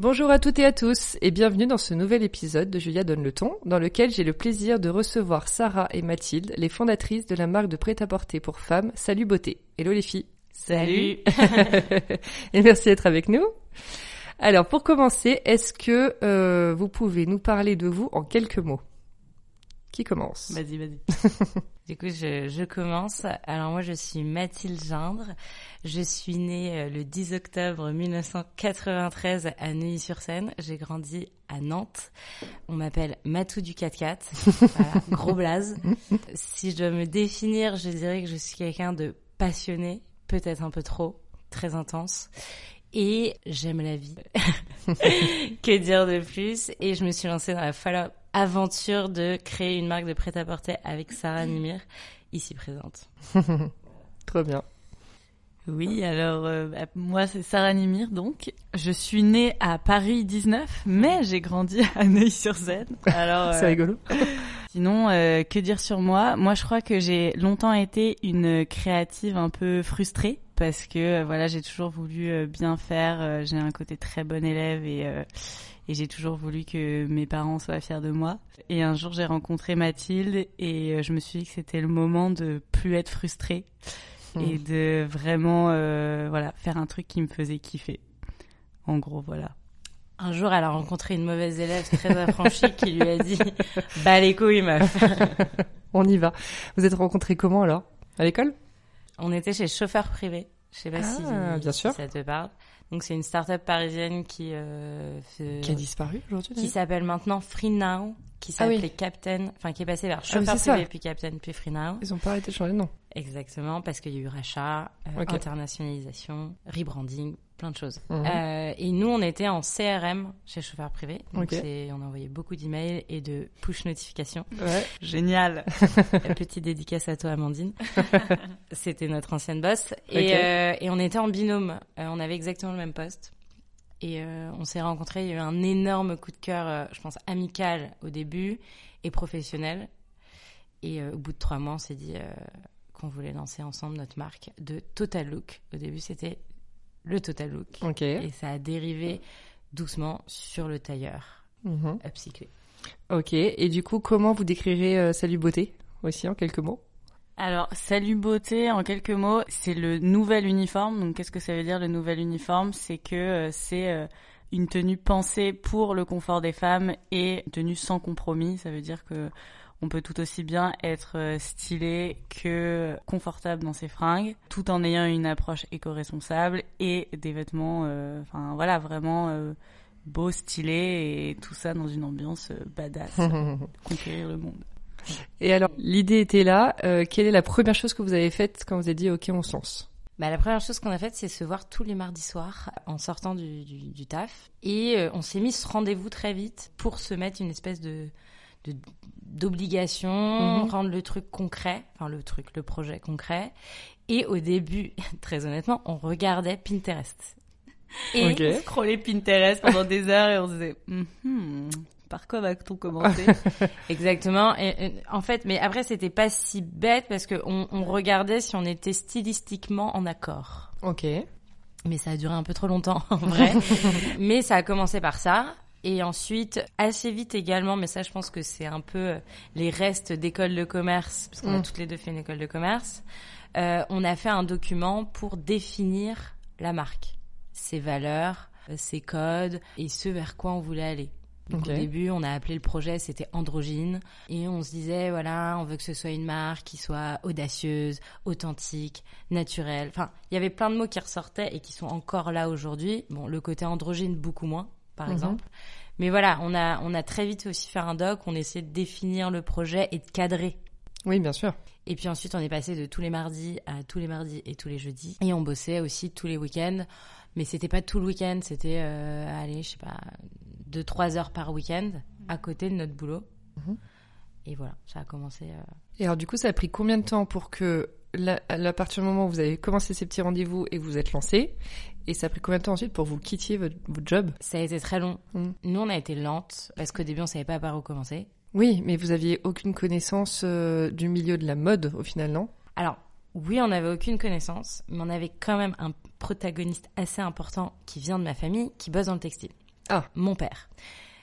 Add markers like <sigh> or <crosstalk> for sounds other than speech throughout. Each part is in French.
Bonjour à toutes et à tous et bienvenue dans ce nouvel épisode de Julia Donne le ton dans lequel j'ai le plaisir de recevoir Sarah et Mathilde, les fondatrices de la marque de prêt-à-porter pour femmes Salut Beauté. Hello les filles. Salut. <laughs> et merci d'être avec nous. Alors pour commencer, est-ce que euh, vous pouvez nous parler de vous en quelques mots? Qui commence? Vas-y, vas-y. <laughs> du coup, je, je, commence. Alors moi, je suis Mathilde Gindre. Je suis née euh, le 10 octobre 1993 à Neuilly-sur-Seine. J'ai grandi à Nantes. On m'appelle Matou du 4x4. <laughs> voilà, gros blaze. si je dois me définir, je dirais que je suis quelqu'un de passionné, peut-être un peu trop, très intense. Et j'aime la vie. <laughs> que dire de plus? Et je me suis lancée dans la folle aventure de créer une marque de prêt-à-porter avec Sarah Nimir, ici présente. <laughs> Trop bien. Oui, alors euh, bah, moi c'est Sarah Nimir donc. Je suis née à Paris 19, mais j'ai grandi <laughs> à Neuilly-sur-Seine. Alors <laughs> c'est rigolo. Sinon, euh, que dire sur moi? Moi, je crois que j'ai longtemps été une créative un peu frustrée parce que euh, voilà, j'ai toujours voulu euh, bien faire. j'ai un côté très bon élève et et j'ai toujours voulu que mes parents soient fiers de moi. Et un jour, j'ai rencontré Mathilde et je me suis dit que c'était le moment de plus être frustrée et mmh. de vraiment voilà faire un truc qui me faisait kiffer. En gros, voilà. Un jour, elle a rencontré une mauvaise élève très affranchie qui lui a dit Bah, les couilles, meuf. <laughs> On y va. Vous êtes rencontrés comment alors? À l'école? On était chez Chauffeur Privé. Je sais pas si, ah, bien sûr. ça te parle. Donc, c'est une start-up parisienne qui. Euh, Qui a disparu aujourd'hui Qui s'appelle maintenant Free Now, qui ah s'appelait Captain, enfin qui est passé vers ah Chauffeur puis Captain, puis Free Now. Ils ont pas arrêté de changer de nom. Exactement, parce qu'il y a eu rachat, euh, internationalisation, rebranding, plein de choses. Mhm. Euh, et nous, on était en CRM chez Chauffeur Privé. Donc on a envoyé beaucoup d'emails et de push notifications. Ouais. Génial. <laughs> Petite dédicace à toi, Amandine. <laughs> C'était notre ancienne boss. Et, euh, et, on était en binôme. Euh, on avait exactement le même poste. Et on s'est rencontrés. Il y a eu un énorme coup de cœur, je pense, amical au début et professionnel. Et au bout de trois mois, on s'est dit qu'on voulait lancer ensemble notre marque de Total Look. Au début, c'était le Total Look. Et ça a dérivé doucement sur le tailleur mmh. upcyclé. Ok. Et du coup, comment vous décrirez euh, Salut Beauté aussi en quelques mots? Alors, Salut Beauté, en quelques mots, c'est le nouvel uniforme. Donc, qu'est-ce que ça veut dire le nouvel uniforme? C'est que euh, c'est euh, une tenue pensée pour le confort des femmes et une tenue sans compromis. Ça veut dire que on peut tout aussi bien être euh, stylé que confortable dans ses fringues, tout en ayant une approche éco-responsable et des vêtements, euh, enfin voilà, vraiment euh, beaux, stylés et tout ça dans une ambiance badass, <laughs> conquérir le monde. Et alors, l'idée était là. quelle est la première chose que vous avez faite quand vous avez dit OK, on se lance? Bah, la première chose qu'on a faite, c'est se voir tous les mardis soirs en sortant du, du, du taf. Et on s'est mis ce rendez-vous très vite pour se mettre une espèce de, d'obligation, mhm. rendre le truc concret, enfin le truc, le projet concret. Et au début, <laughs> très honnêtement, on regardait Pinterest. Et on scrollait Pinterest pendant des heures et on se disait, mm-hmm, par quoi va-t-on commencer? <laughs> Exactement. Et, en fait, mais après, c'était pas si bête parce qu'on on regardait si on était stylistiquement en accord. Ok. Mais ça a duré un peu trop longtemps, <laughs> en vrai. mais ça a commencé par ça. Et ensuite, assez vite également, mais ça je pense que c'est un peu euh, les restes d'école de commerce, parce qu'on a mm. toutes les deux fait une école de commerce, euh, on a fait un document pour définir la marque, ses valeurs, euh, ses codes et ce vers quoi on voulait aller. Donc au début, on a appelé le projet, c'était Androgyne, et on se disait voilà, on veut que ce soit une marque qui soit audacieuse, authentique, naturelle. Enfin, il y avait plein de mots qui ressortaient et qui sont encore là aujourd'hui. Bon, le côté androgyne beaucoup moins, par Mhm. exemple. Mais voilà, on a on a très vite aussi fait un doc, on essayait de définir le projet et de cadrer. Oui, bien sûr. Et puis ensuite, on est passé de tous les mardis à tous les mardis et tous les jeudis. Et on bossait aussi tous les week-ends. Mais c'était pas tout le week-end, c'était, euh, allez, je sais pas, deux, trois heures par week-end à côté de notre boulot. Mhm. Et voilà, ça a commencé. euh, Et alors, du coup, ça a pris combien de temps pour que, à partir du moment où vous avez commencé ces petits rendez-vous et que vous êtes lancé, et ça a pris combien de temps ensuite pour vous quittiez votre, votre job? Ça a été très long. Mhm. Nous, on a été lente parce qu'au début, on savait pas par où commencer. Oui, mais vous aviez aucune connaissance euh, du milieu de la mode, au final, non? Alors, oui, on n'avait aucune connaissance, mais on avait quand même un protagoniste assez important qui vient de ma famille, qui bosse dans le textile. Ah. Mon père.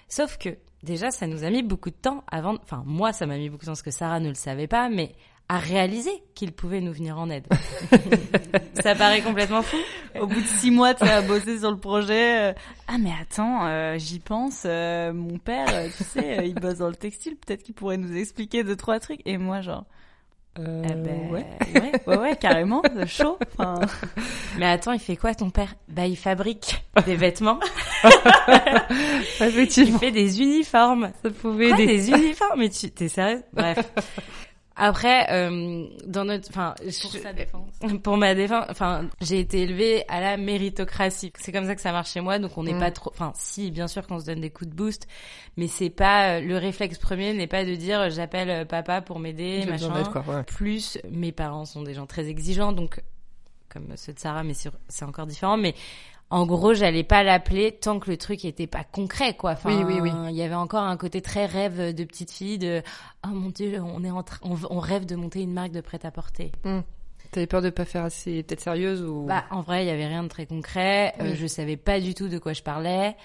Sauf que, déjà, ça nous a mis beaucoup de temps avant, enfin, moi, ça m'a mis beaucoup de temps parce que Sarah ne le savait pas, mais à réaliser qu'il pouvait nous venir en aide. <laughs> ça paraît complètement fou. Au bout de six mois, tu as bossé sur le projet. euh, ah mais attends, euh, j'y pense. euh, mon père, tu sais, euh, il bosse dans le textile. Peut-être qu'il pourrait nous expliquer deux trois trucs. Et moi, genre, euh, eh ben, ouais. ouais, ouais, ouais, carrément, chaud. Enfin, <laughs> Mais attends, il fait quoi ton père? Bah, il fabrique des vêtements, <laughs> il Effectivement, fait des uniformes. ça pouvait Quoi, aider. des uniformes? Mais tu, t'es sérieux Bref. Après, euh, dans notre, enfin, pour je- sa <laughs> défense. pour ma défense, enfin, j'ai été élevée à la méritocratie. C'est comme ça que ça marche chez moi, donc on n'est Mm. pas trop, enfin, si, bien sûr qu'on se donne des coups de boost, mais c'est pas, euh, le réflexe premier n'est pas de dire euh, j'appelle euh, papa pour m'aider, machin. quoi, ouais. Plus, mes parents sont des gens très exigeants, donc, comme ceux de Sarah, mais c'est encore différent, mais en gros, j'allais pas l'appeler tant que le truc était pas concret, quoi. Enfin, Oui, oui, oui. Il y avait encore un côté très rêve de petite fille, de oh mon dieu, on est en on, on rêve de monter une marque de prêt-à-porter. T'avais peur de pas faire assez, peut-être sérieuse ou? Bah, en vrai, il y avait rien de très concret. Euh, Oui. je savais pas du tout de quoi je parlais.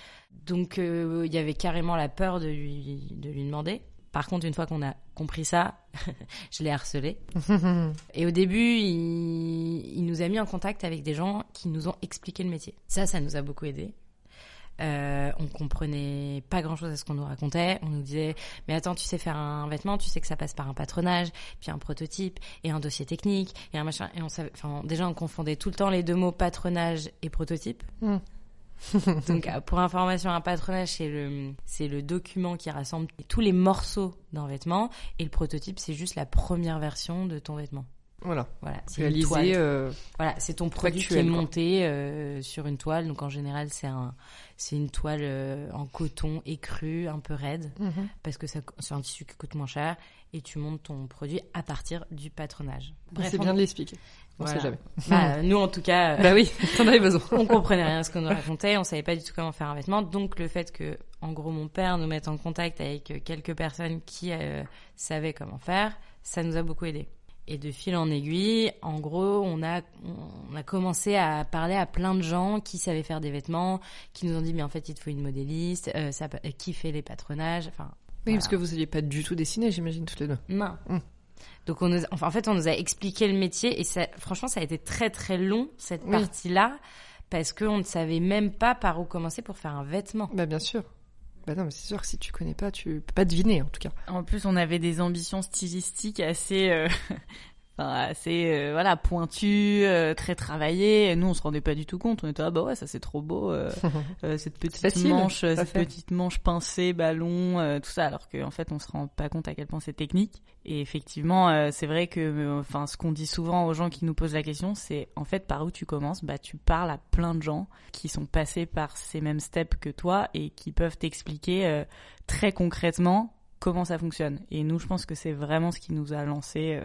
Donc, euh, il y avait carrément la peur de lui, de lui demander. Par contre, une fois qu'on a compris ça, <laughs> je l'ai harcelé. <laughs> Et au début, il, il nous a mis en contact avec des gens qui nous ont expliqué le métier. Ça, ça nous a beaucoup aidé. Euh, on comprenait pas grand chose à ce qu'on nous racontait. On nous disait, mais attends, tu sais faire un vêtement, tu sais que ça passe par un patronage, puis un prototype et un dossier technique et un machin. Et on savait, enfin, déjà, on confondait tout le temps les deux mots patronage et prototype. Mm. <laughs> Donc, euh, pour information, un patronage, c'est le, c'est le document qui rassemble tous les morceaux d'un vêtement et le prototype, c'est juste la première version de ton vêtement. voilà, Voilà, c'est une toile. réalisé. euh, Voilà, c'est ton produit qui est Factuel, monté euh, sur une toile. Donc en général, c'est un, c'est une toile euh, en coton écru, un peu raide, parce que c'est un tissu qui coûte moins cher. Et tu montes ton produit à partir du patronage. C'est bien de l'expliquer. On voilà. sait jamais. <laughs> Bah, nous, en tout cas, euh, Bah oui, t'en avais besoin. on comprenait rien à ce qu'on nous <laughs> racontait, on savait pas du tout comment faire un vêtement. Donc le fait que, en gros, mon père nous mette en contact avec euh, quelques personnes qui euh, savaient comment faire, ça nous a beaucoup aidé. Et de fil en aiguille, en gros, on a on a commencé à parler à plein de gens qui savaient faire des vêtements, qui nous ont dit mais en fait il te faut une modéliste, euh, ça, euh, qui fait les patronages, enfin Oui, parce que vous saviez pas du tout dessiner, j'imagine, toutes les deux. non. Mm. Donc on nous, enfin, en fait, on nous a expliqué le métier et ça, franchement, ça a été très très long cette Oui. partie-là parce qu'on ne savait même pas par où commencer pour faire un vêtement. Bah bien sûr. Bah non, mais c'est sûr que si tu connais pas, tu peux pas deviner en tout cas. En plus, on avait des ambitions stylistiques assez, euh, enfin, assez, euh, voilà, pointues, euh, très travaillées. Et nous, on se rendait pas du tout compte. On était ah bah ouais, ça c'est trop beau, euh, <laughs> cette petite facile manche, cette petite manche pincée, ballon, tout ça. Alors qu'en fait, on se rend pas compte à quel point c'est technique. Et effectivement, c'est vrai que, enfin, ce qu'on dit souvent aux gens qui nous posent la question, c'est en fait par où tu commences? Bah, tu parles à plein de gens qui sont passés par ces mêmes steps que toi et qui peuvent t'expliquer très concrètement comment ça fonctionne. Et nous, je pense que c'est vraiment ce qui nous a lancé.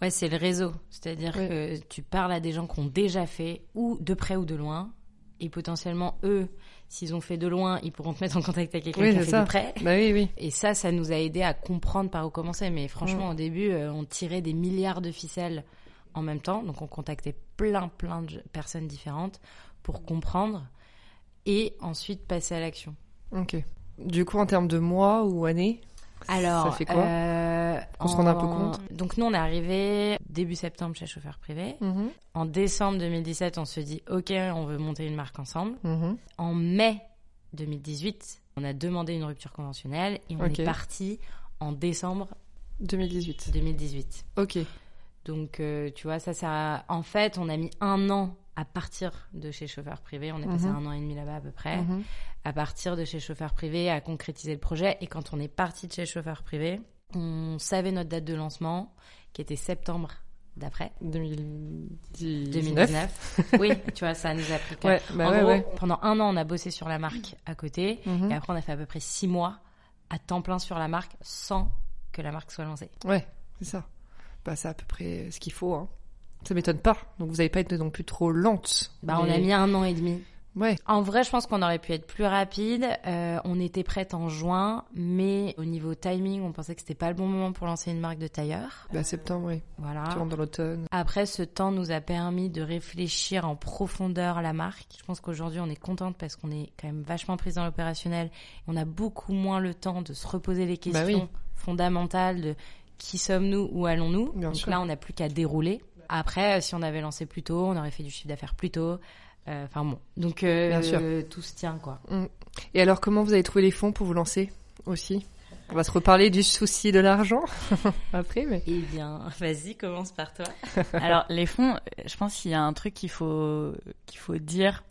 Ouais, c'est le réseau. C'est-à-dire que tu parles à des gens qui ont déjà fait, ou de près ou de loin, et potentiellement eux, s'ils ont fait de loin, ils pourront te mettre en contact avec quelqu'un Oui, qui a fait ça. de près. Bah oui, oui. Et ça, ça nous a aidé à comprendre par où commencer. Mais franchement, Mm. au début, euh, on tirait des milliards de ficelles en même temps. Donc, on contactait plein, plein de personnes différentes pour comprendre et ensuite passer à l'action. Ok. Du coup, en termes de mois ou années, Alors, ça fait quoi euh, Qu'on se rende un peu compte Donc, nous, on est arrivé début septembre chez Chauffeur Privé. Mhm, En décembre 2017, on se dit, OK, on veut monter une marque ensemble. mhm. En mai 2018, On a demandé une rupture conventionnelle et on est parti en décembre 2018. 2018. Ok. Donc, euh, tu vois, ça, ça. En fait, on a mis un an à partir de chez chauffeur privé. On est passé Mhm. un an et demi là-bas à peu près. Mhm. À partir de chez chauffeur privé, à concrétiser le projet. Et quand on est parti de chez chauffeur privé, on savait notre date de lancement, qui était septembre d'après. 2019. 2019. oui, tu vois, ça nous a pris. <laughs> Ouais, bah en ouais, gros, ouais. pendant un an, on a bossé sur la marque à côté. Mhm. Et après, on a fait à peu près six mois à temps plein sur la marque sans que la marque soit lancée. Ouais, c'est ça. Bah, c'est à peu près ce qu'il faut. Hein. Ça m'étonne pas. Donc, vous n'avez pas été non plus trop lente. Bah, on a mis un an et demi. Ouais. En vrai, je pense qu'on aurait pu être plus rapide. Euh, on était prête en juin, mais au niveau timing, on pensait que c'était pas le bon moment pour lancer une marque de tailleur. Bah, septembre, oui. Voilà. Tu rentres dans l'automne. Après, ce temps nous a permis de réfléchir en profondeur à la marque. Je pense qu'aujourd'hui, on est contente parce qu'on est quand même vachement prise dans l'opérationnel. On a beaucoup moins le temps de se reposer les Bah questions oui. fondamentales de qui sommes-nous, où allons-nous. Bien Donc sûr. là, on n'a plus qu'à dérouler. Après, euh, si on avait lancé plus tôt, on aurait fait du chiffre d'affaires plus tôt. Euh, Enfin bon, donc euh, Bien sûr. euh, tout se tient quoi. Et alors, comment vous avez trouvé les fonds pour vous lancer aussi? On va se reparler du souci de l'argent <laughs> après, mais. Eh bien, <laughs> vas-y, commence par toi. <laughs> Alors les fonds, je pense qu'il y a un truc qu'il faut qu'il faut dire.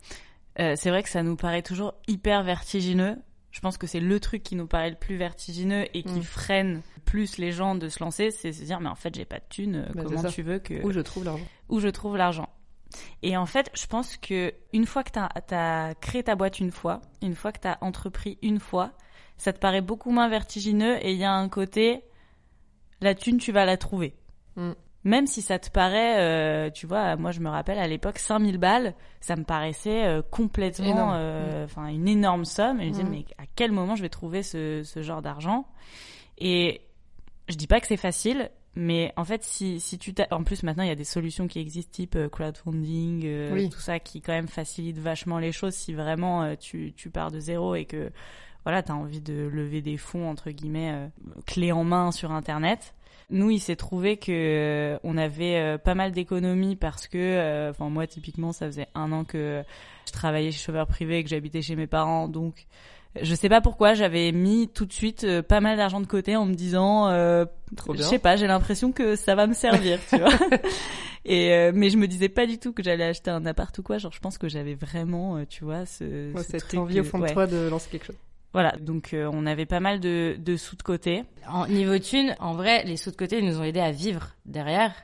Euh, c'est vrai que ça nous paraît toujours hyper vertigineux. Je pense que c'est le truc qui nous paraît le plus vertigineux et qui Mm. freine plus les gens de se lancer, c'est se dire mais en fait j'ai pas de thunes, euh, Bah, comment tu veux que Où je trouve l'argent où je trouve l'argent. Et en fait, je pense que une fois que tu as, créé ta boîte une fois, une fois que tu as entrepris une fois, ça te paraît beaucoup moins vertigineux et il y a un côté la thune tu vas la trouver. Mm. Même si ça te paraît, euh, tu vois, moi je me rappelle à l'époque 5000 balles, ça me paraissait euh, complètement, euh, enfin une énorme somme. Et je me disais mais à quel moment je vais trouver ce, ce genre d'argent? Et je dis pas que c'est facile, mais en fait si si tu t'as- en plus maintenant il y a des solutions qui existent type euh, crowdfunding, euh, Oui. tout ça qui quand même facilite vachement les choses si vraiment euh, tu tu pars de zéro et que voilà, t'as envie de lever des fonds entre guillemets euh, clés en main sur internet. Nous, il s'est trouvé que euh, on avait euh, pas mal d'économies parce que, euh, enfin moi typiquement, ça faisait un an que je travaillais chez chauffeur privé et que j'habitais chez mes parents, donc je sais pas pourquoi j'avais mis tout de suite euh, pas mal d'argent de côté en me disant, euh, je sais pas, j'ai l'impression que ça va me servir, tu vois. <laughs> Et euh, mais je me disais pas du tout que j'allais acheter un appart ou quoi. Genre, je pense que j'avais vraiment, euh, tu vois, ce, Ouais, ce cette truc, envie au fond de ouais. toi de lancer quelque chose. Voilà, donc euh, on avait pas mal de, de sous de côté. En niveau thune, en vrai, les sous de côté ils nous ont aidés à vivre derrière.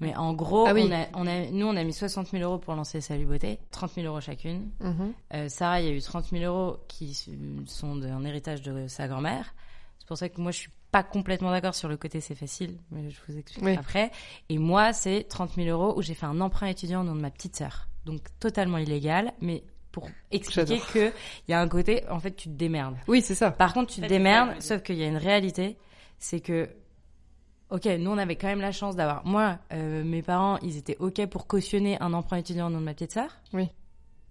Mais en gros, Ah oui. on a, on a, nous, on a mis 60 000 euros pour lancer Salut Beauté, 30 000 euros chacune. Mhm. Euh, Sarah, il y a eu 30 000 euros qui sont d'un héritage de sa grand-mère. C'est pour ça que moi, je suis pas complètement d'accord sur le côté c'est facile, mais je vous explique Oui. après. Et moi, c'est 30 000 euros où j'ai fait un emprunt étudiant au nom de ma petite sœur. Donc totalement illégal, mais pour expliquer que il y a un côté, en fait, tu te démerdes. Oui, c'est ça. Par contre, tu te démerdes, sauf qu'il y a une réalité, c'est que, ok, nous on avait quand même la chance d'avoir, moi, euh, mes parents, ils étaient ok pour cautionner un emprunt étudiant au nom de ma petite sœur. Oui.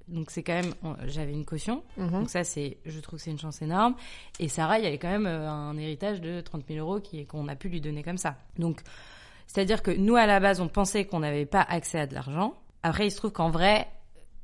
Donc c'est quand même, j'avais une caution. Mhm. Donc ça, c'est, je trouve que c'est une chance énorme. Et Sarah, il y avait quand même euh, un héritage de 30 000 euros qui, qu'on a pu lui donner comme ça. Donc, c'est-à-dire que nous, à la base, on pensait qu'on n'avait pas accès à de l'argent. Après, il se trouve qu'en vrai,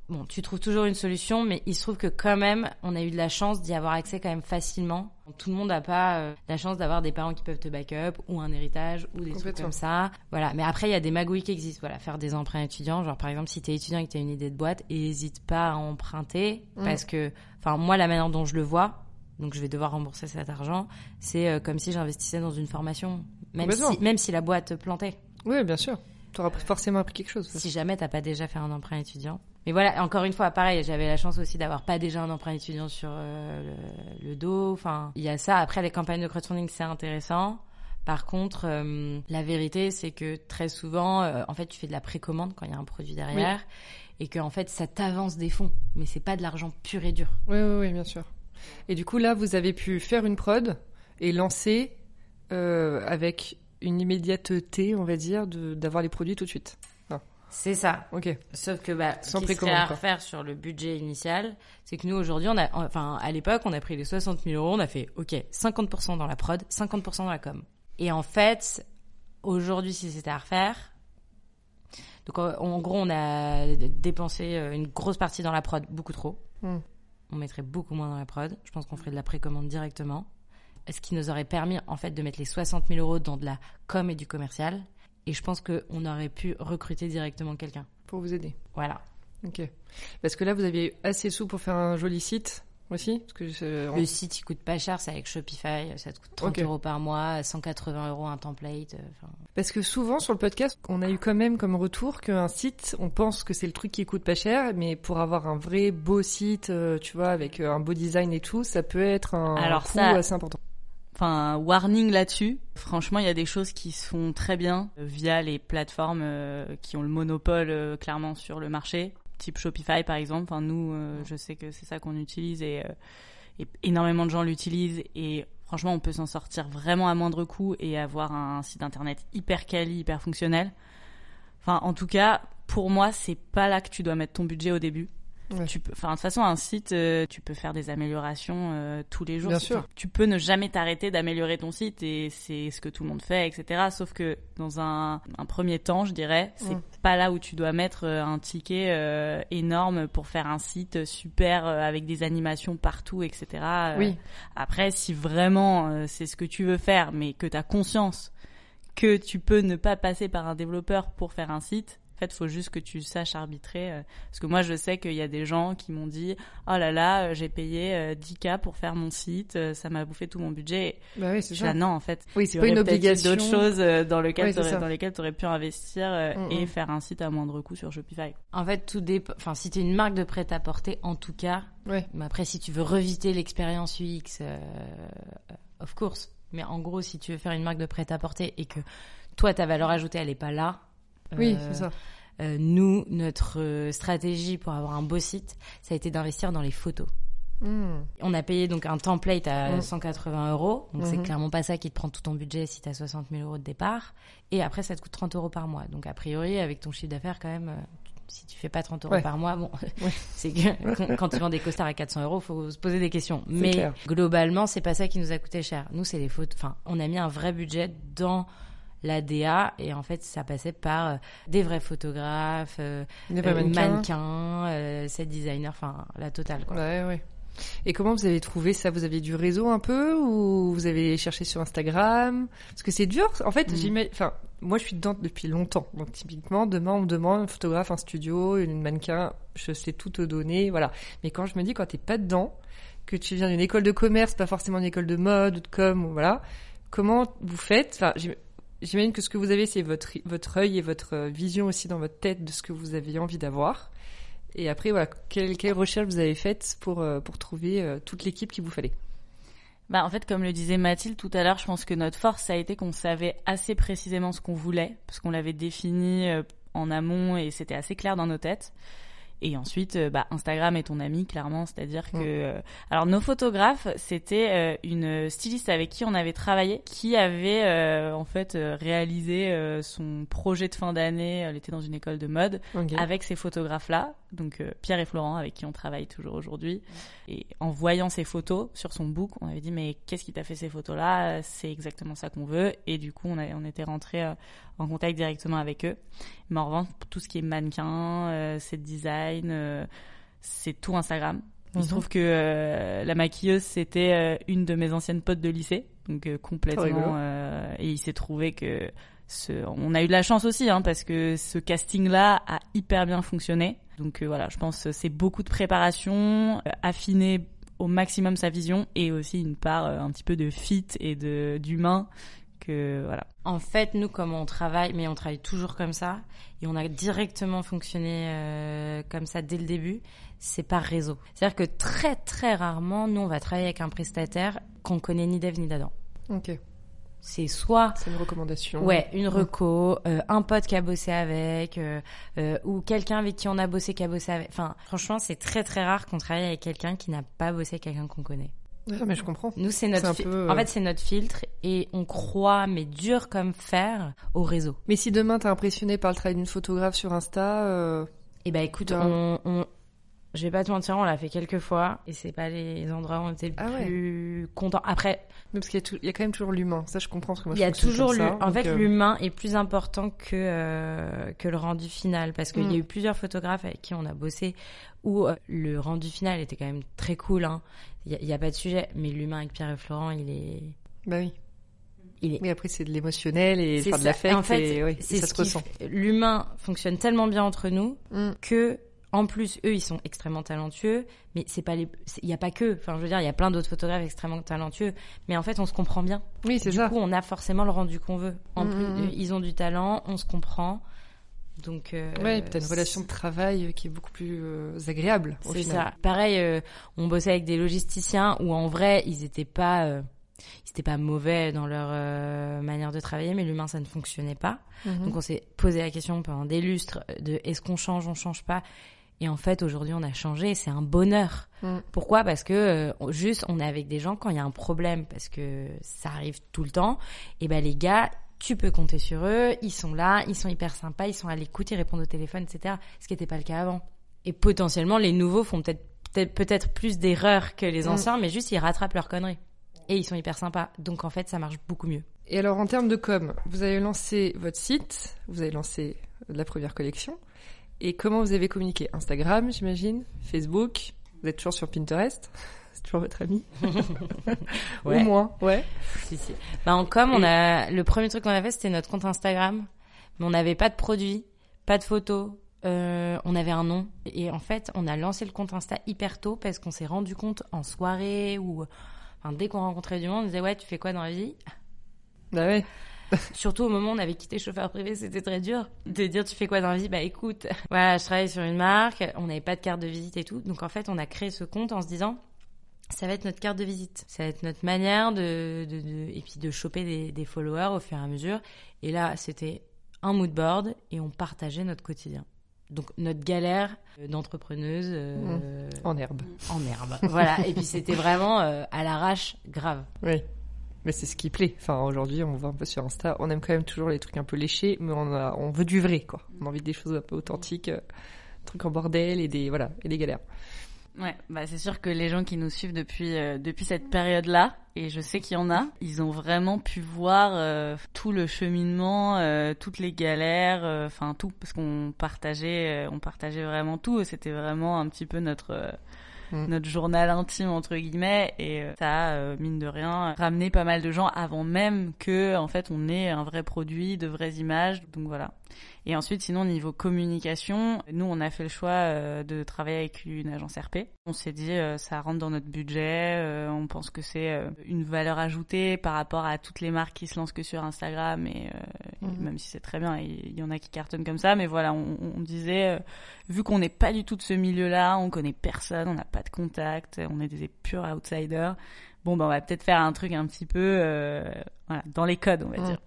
bon, tu trouves toujours une solution, mais il se trouve que quand même, on a eu de la chance d'y avoir accès quand même facilement. Tout le monde n'a pas euh, la chance d'avoir des parents qui peuvent te back-up, ou un héritage, ou des trucs comme ça. Voilà. Mais après, il y a des magouilles qui existent. Voilà, faire des emprunts étudiants. Genre, par exemple, si t'es étudiant et que t'as une idée de boîte, n'hésite pas à emprunter, Mm. parce que, enfin, moi, la manière dont je le vois, donc je vais devoir rembourser cet argent, c'est euh, comme si j'investissais dans une formation. Même si, même si la boîte plantait. Oui, bien sûr. Tu auras forcément appris quelque chose. Si jamais t'as pas déjà fait un emprunt étudiant. Mais voilà, encore une fois, pareil, j'avais la chance aussi d'avoir pas déjà un emprunt étudiant sur euh, le, le dos. Enfin, il y a ça. Après, les campagnes de crowdfunding, c'est intéressant. Par contre, euh, la vérité, c'est que très souvent, euh, en fait, tu fais de la précommande quand il y a un produit derrière, et que en fait, ça t'avance des fonds, mais c'est pas de l'argent pur et dur. Oui, oui, oui, bien sûr. Et du coup, là, vous avez pu faire une prod et lancer euh, avec une immédiateté, on va dire, d'avoir les produits tout de suite. C'est ça. Ok. Sauf que bah, Sans ce serait à refaire sur le budget initial, c'est que nous aujourd'hui, on a, enfin à l'époque, on a pris les 60 000 euros, on a fait OK, 50% dans la prod, 50% dans la com. Et en fait, aujourd'hui, si c'était à refaire, donc en, en gros, on a dépensé euh, une grosse partie dans la prod, beaucoup trop. Hmm. on mettrait beaucoup moins dans la prod. Je pense qu'on ferait de la précommande directement. Ce qui nous aurait permis, en fait, de mettre les 60 000 euros dans de la com et du commercial. Et je pense qu'on aurait pu recruter directement quelqu'un. Pour vous aider. Voilà. Ok. Parce que là, vous aviez assez de sous pour faire un joli site aussi Parce que je- Le site, il coûte pas cher, c'est avec Shopify. Ça te coûte 30 Ok. euros par mois, 180 euros un template. euh, Parce que souvent sur le podcast, on a eu quand même comme retour qu'un site, on pense que c'est le truc qui coûte pas cher, mais pour avoir un vrai beau site, euh, tu vois, avec euh, un beau design et tout, ça peut être un Alors coût ça- assez important. Enfin, warning là-dessus. Franchement, il y a des choses qui se font très bien via les plateformes euh, qui ont le monopole euh, clairement sur le marché, type Shopify par exemple. Enfin, nous, euh, je sais que c'est ça qu'on utilise et, et énormément de gens l'utilisent et franchement, on peut s'en sortir vraiment à moindre coût et avoir un site internet hyper quali, hyper fonctionnel. Enfin, en tout cas, pour moi, c'est pas là que tu dois mettre ton budget au début. Ouais. Tu peux, enfin, de toute façon, un site, euh, tu peux faire des améliorations euh, tous les jours. Bien sûr. Tu, tu peux ne jamais t'arrêter d'améliorer ton site et c'est ce que tout le monde fait, etc. Sauf que dans un, un premier temps, je dirais, c'est pas là où tu dois mettre euh, un ticket euh, énorme pour faire un site super euh, avec des animations partout, etc. Oui, après, si vraiment c'est ce que tu veux faire, mais que tu as conscience que tu peux ne pas passer par un développeur pour faire un site, en fait, faut juste que tu saches arbitrer. euh, parce que moi, je sais qu'il y a des gens qui m'ont dit « Oh là là, euh, j'ai payé euh, 10K pour faire mon site, euh, ça m'a bouffé tout mon budget. bah oui, » Je c'est dis ça. ah non, en fait, Oui, c'est pas une aurait peut-être eu obligation. d'autres choses euh, dans, t'aurais- ça. dans lesquelles tu aurais pu investir euh, Mm, et mm. faire un site à moindre coût sur Shopify. En fait, tout dépend. Enfin, si t'es une marque de prêt-à-porter, en tout cas. Ouais. Mais après, si tu veux revisiter l'expérience UX, euh, of course. Mais en gros, si tu veux faire une marque de prêt-à-porter et que toi, ta valeur ajoutée, elle est pas là. Oui, euh, c'est ça. euh, nous, notre euh, stratégie pour avoir un beau site, ça a été d'investir dans les photos. Hmm. On a payé donc un template à Mm. 180 euros. Donc c'est Mhm. clairement pas ça qui te prend tout ton budget si t'as 60 000 euros de départ. Et après, ça te coûte 30 euros par mois. Donc a priori, avec ton chiffre d'affaires, quand même, si tu fais pas 30 euros Ouais. par mois, bon, Ouais. <laughs> c'est que quand- tu vends des costards à 400 euros, faut se poser des questions. Mais clair. globalement, c'est pas ça qui nous a coûté cher. Nous, c'est les photos. Enfin, on a mis un vrai budget dans la DA et en fait ça passait par euh, des vrais photographes, euh, Des vrais euh, mannequins. mannequins, set designers, enfin la totale quoi. Ouais, ouais. Et comment vous avez trouvé ça? Vous avez du réseau un peu ou vous avez cherché sur Instagram? Parce que c'est dur. En fait, Mm. Enfin, moi, je suis dedans depuis longtemps. Donc, typiquement, demain, on me demande un photographe, un studio, une mannequin. Je sais tout te donner, voilà. Mais quand je me dis quand t'es pas dedans, que tu viens d'une école de commerce, pas forcément une école de mode ou de com, ou voilà. Comment vous faites? Enfin, j'imagine que ce que vous avez, c'est votre votre œil et votre euh, vision aussi dans votre tête de ce que vous avez envie d'avoir. Et après, voilà, quelle, quelle recherche vous avez faite pour, euh, pour trouver euh, toute l'équipe qu'il vous fallait? Bah, en fait, comme le disait Mathilde tout à l'heure, je pense que notre force, ça a été qu'on savait assez précisément ce qu'on voulait, parce qu'on l'avait défini en amont et c'était assez clair dans nos têtes. Et ensuite, euh, bah, Instagram est ton ami, clairement. C'est-à-dire que, Mm. euh, alors nos photographes, c'était euh, une styliste avec qui on avait travaillé, qui avait euh, en fait réalisé son projet de fin d'année. Elle était dans une école de mode avec ces photographes-là, donc Pierre et Florent, avec qui on travaille toujours aujourd'hui. Et en voyant ces photos sur son book, on avait dit mais qu'est-ce qui t'a fait ces photos-là? C'est exactement ça qu'on veut. Et du coup, on, a, on était rentré en contact directement avec eux. Mais en revanche, tout ce qui est mannequin, euh, set design, euh, c'est tout Instagram. Il se Mhm. trouve que euh, la maquilleuse, c'était euh, une de mes anciennes potes de lycée, donc complètement. euh, et il s'est trouvé que ce, on a eu de la chance aussi, hein, parce que ce casting-là a hyper bien fonctionné. Donc euh, voilà, je pense c'est beaucoup de préparation, euh, affiner au maximum sa vision et aussi une part euh, un petit peu de fit et de d'humain que voilà. En fait, nous, comme on travaille, mais on travaille toujours comme ça, et on a directement fonctionné euh, comme ça dès le début, c'est par réseau. C'est-à-dire que très très rarement, nous, on va travailler avec un prestataire qu'on connaît ni d'Ève ni d'Adam. Ok. C'est soit C'est une recommandation. Ouais, une reco, euh, un pote qui a bossé avec, euh, euh, ou quelqu'un avec qui on a bossé qui a bossé avec. Enfin, franchement, c'est très très rare qu'on travaille avec quelqu'un qui n'a pas bossé avec quelqu'un qu'on connaît. Ah, mais je comprends. Nous, c'est notre, fi- peu, euh, en fait, c'est notre filtre et on croit, mais dur comme fer, au réseau. Mais si demain t'es impressionné par le travail d'une photographe sur Insta, euh, Et ben, écoute, on, on, Je vais pas te mentir, on l'a fait quelques fois et c'est pas les endroits où on était le Ah ouais. plus contents. Après, Mais parce qu'il y, a tout- il y a quand même toujours l'humain. Ça, je comprends. Parce que moi, il y a toujours comme ça, l'hu- En fait, euh, l'humain est plus important que euh, que le rendu final parce qu'il Mm. y a eu plusieurs photographes avec qui on a bossé où euh, le rendu final était quand même très cool. Hein. Il y, a- il y a pas de sujet, mais l'humain avec Pierre et Florent, il est Bah oui. il est Oui, après, c'est de l'émotionnel et C'est faire de l'affect. En fait, et, c'est ça se ressent. L'humain fonctionne tellement bien entre nous Mm. que, en plus, eux, ils sont extrêmement talentueux. Mais c'est pas les, il y a pas que. Enfin, je veux dire, il y a plein d'autres photographes extrêmement talentueux. Mais en fait, on se comprend bien. Oui, c'est Du ça. coup, on a forcément le rendu qu'on veut. En Mm, plus, mm, mm. euh, ils ont du talent, on se comprend. Donc, euh, Ouais, t'as une relation de travail qui est beaucoup plus euh, agréable C'est ça. Pareil, euh, on bossait avec des logisticiens où en vrai, ils étaient pas, euh, ils étaient pas mauvais dans leur euh, manière de travailler, mais l'humain ça ne fonctionnait pas. Mhm. Donc on s'est posé la question pendant des lustres de est-ce qu'on change, on change pas? Et en fait, aujourd'hui, on a changé. C'est un bonheur. Mm. Pourquoi? Parce que euh, juste, on est avec des gens quand il y a un problème, parce que ça arrive tout le temps. Et ben les gars, tu peux compter sur eux. Ils sont là, ils sont hyper sympas, ils sont à l'écoute, ils répondent au téléphone, etc. Ce qui n'était pas le cas avant. Et potentiellement, les nouveaux font peut-être peut-être peut-être plus d'erreurs que les Mm. anciens, mais juste ils rattrapent leurs conneries. Et ils sont hyper sympas. Donc en fait, ça marche beaucoup mieux. Et alors, en termes de com, vous avez lancé votre site, vous avez lancé la première collection. Et comment vous avez communiqué Instagram, j'imagine Facebook Vous êtes toujours sur Pinterest <laughs> C'est toujours votre ami <laughs> Ouais. Au moins, ouais. Si, si. Bah, en com, on a, le premier truc qu'on a fait, c'était notre compte Instagram. Mais on n'avait pas de produits, pas de photos. Euh, on avait un nom. Et en fait, on a lancé le compte Insta hyper tôt parce qu'on s'est rendu compte en soirée ou, enfin, dès qu'on rencontrait du monde, on disait, ouais, tu fais quoi dans la vie? Bah ouais. <laughs> Surtout au moment où on avait quitté chauffeur privé, c'était très dur de dire tu fais quoi dans la vie? Bah écoute, <laughs> voilà, je travaille sur une marque, on n'avait pas de carte de visite et tout. Donc en fait, on a créé ce compte en se disant ça va être notre carte de visite, ça va être notre manière de, de, de- et puis de choper des, des followers au fur et à mesure. Et là, c'était un mood board et on partageait notre quotidien. Donc notre galère d'entrepreneuse euh, En herbe. en herbe. Voilà. Et puis c'était vraiment euh, à l'arrache, grave. Oui. Mais c'est ce qui plaît. Enfin, aujourd'hui, on voit un peu sur Insta, on aime quand même toujours les trucs un peu léchés, mais on, a, on veut du vrai, quoi. On a envie des choses un peu authentiques, euh, trucs en bordel et des, voilà, et des galères. Ouais, bah c'est sûr que les gens qui nous suivent depuis euh, depuis cette période-là, et je sais qu'il y en a, ils ont vraiment pu voir euh, tout le cheminement, euh, toutes les galères, enfin tout, parce qu'on partageait, on partageait vraiment tout. C'était vraiment un petit peu notre Mm. notre journal intime entre guillemets, et euh, ça euh, mine de rien ramené pas mal de gens avant même que en fait on ait un vrai produit, de vraies images. Donc voilà. Et ensuite, sinon, niveau communication, nous, on a fait le choix euh, de travailler avec une agence RP. On s'est dit, euh, ça rentre dans notre budget, euh, on pense que c'est euh, une valeur ajoutée par rapport à toutes les marques qui se lancent que sur Instagram, et, euh, et Mhm. même si c'est très bien, il y en a qui cartonnent comme ça, mais voilà, on, on disait, euh, vu qu'on n'est pas du tout de ce milieu-là, on connaît personne, on n'a pas de contact, on est des purs outsiders, bon, ben, on va peut-être faire un truc un petit peu euh, voilà, dans les codes, on va dire.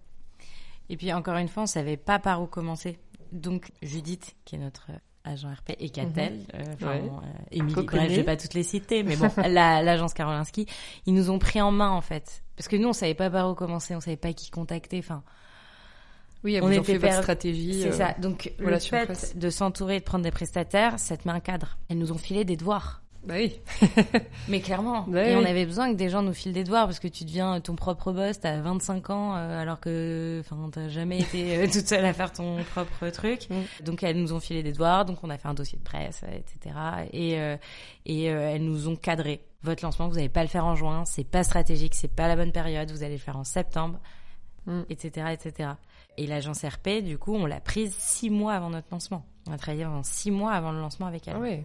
Et puis encore une fois, on savait pas par où commencer. Donc Judith, qui est notre euh, agent RP, et Catel, euh, enfin, Ouais. bon, euh, Émilie, bref, je vais pas toutes les citer, mais bon, <laughs> la- l'agence Karolinski, ils nous ont pris en main en fait. Parce que nous, on savait pas par où commencer, on savait pas qui contacter, enfin, Oui, On était fait votre per- stratégie. c'est euh, ça. Donc le fait de s'entourer et de prendre des prestataires, ça te met un cadre. Elles nous ont filé des devoirs. Bah oui. <laughs> Mais clairement. Bah et oui. on avait besoin que des gens nous filent des devoirs parce que tu deviens ton propre boss, t'as 25 ans euh, alors que enfin t'as jamais <laughs> été euh, toute seule à faire ton propre truc. Mm. Donc elles nous ont filé des devoirs, donc on a fait un dossier de presse, euh, etc. Et euh, et euh, elles nous ont cadré. Votre lancement, vous n'allez pas le faire en juin, c'est pas stratégique, c'est pas la bonne période, vous allez le faire en septembre, Mm. etc., etc. Et l'agence RP, du coup, on l'a prise six mois avant notre lancement. On a travaillé pendant six mois avant le lancement avec elle. Ah ouais.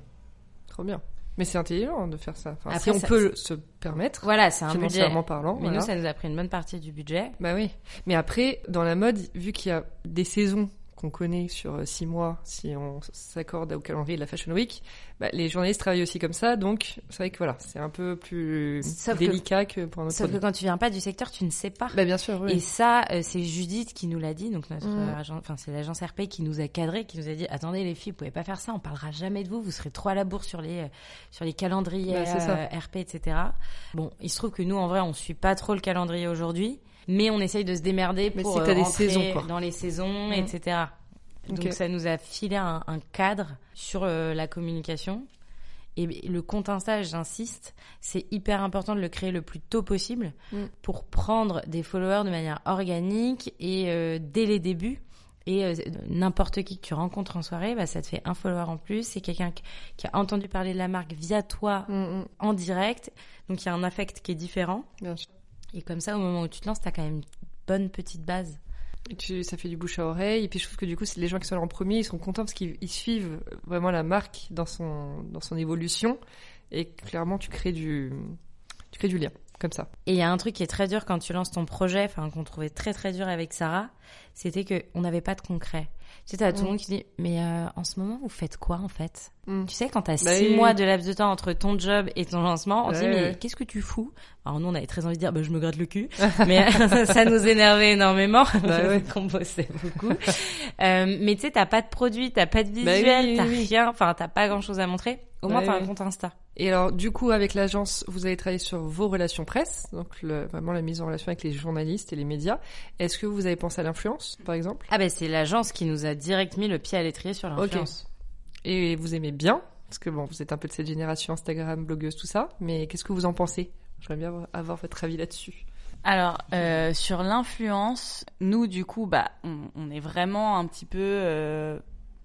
Trop bien. Mais c'est intelligent de faire ça. Enfin, Après, si on ça- peut se permettre, Voilà, c'est un budget. parlant. Mais voilà. nous, ça nous a pris une bonne partie du budget. Bah oui. Mais après, dans la mode, vu qu'il y a des saisons qu'on connaît sur euh, six mois, si on s'accorde au calendrier de la Fashion Week, bah, les journalistes travaillent aussi comme ça, donc c'est vrai que voilà, c'est un peu plus Sauf que- délicat que, pour un autre Sauf que quand tu viens pas du secteur, tu ne sais pas. Bah bien sûr, oui. Et ça, euh, c'est Judith qui nous l'a dit, donc notre Mm. agent, enfin c'est l'agence RP qui nous a cadré, qui nous a dit attendez les filles, vous pouvez pas faire ça, on parlera jamais de vous, vous serez trop à la bourre sur les euh, sur les calendriers Bah, euh, RP, etc. Bon, il se trouve que nous en vrai, on suit pas trop le calendrier aujourd'hui, mais on essaye de se démerder Mais pour euh, des rentrer saisons, quoi. dans les saisons, Mm. etc. Donc ça nous a filé un, un cadre sur euh, la communication. Et le compte Insta, j'insiste, c'est hyper important de le créer le plus tôt possible Mm. pour prendre des followers de manière organique et euh, dès les débuts. Et euh, n'importe qui que tu rencontres en soirée, bah, ça te fait un follower en plus. C'est quelqu'un qui- a entendu parler de la marque via toi mm, en direct. Donc il y a un affect qui est différent. bien sûr. Et comme ça, au moment où tu te lances, t'as quand même une bonne petite base. Et tu- ça fait du bouche à oreille. Et puis je trouve que du coup, c'est les gens qui sont là en premier, ils sont contents parce qu'ils ils suivent vraiment la marque dans son, dans son évolution. Et clairement, tu crées du, tu crées du lien, comme ça. Et il y a un truc qui est très dur quand tu lances ton projet, enfin qu'on trouvait très très dur avec Sarah, c'était que on n'avait pas de concret. Tu sais, t'as tout le Mm. monde qui dit, mais euh, en ce moment, vous faites quoi en fait? Mm. Tu sais, quand t'as Bah six oui. mois de laps de temps entre ton job et ton lancement, on te dit, Ouais, mais ouais. qu'est-ce que tu fous? Alors nous, on avait très envie de dire, bah, je me gratte le cul, <laughs> mais <laughs> ça nous énervait énormément, Bah <laughs> ouais. qu'on bossait beaucoup. Euh, mais tu sais, t'as pas de produit, t'as pas de Bah oui, visuel, oui, t'as rien, enfin, t'as pas grand-chose à montrer. Au moins, Ouais, t'as ouais. un compte Insta. Et alors, du coup, avec l'agence, vous avez travaillé sur vos relations presse, donc le- vraiment la mise en relation avec les journalistes et les médias. Est-ce que vous avez pensé à l'influence, par exemple? Ah ben, c'est l'agence qui nous a direct mis le pied à l'étrier sur l'influence. Et vous aimez bien? Parce que bon, vous êtes un peu de cette génération Instagram, blogueuse, tout ça. Mais qu'est-ce que vous en pensez? J'aimerais bien avoir- avoir votre avis là-dessus. Alors euh, sur l'influence, nous du coup, bah, on, on est vraiment un petit peu, euh,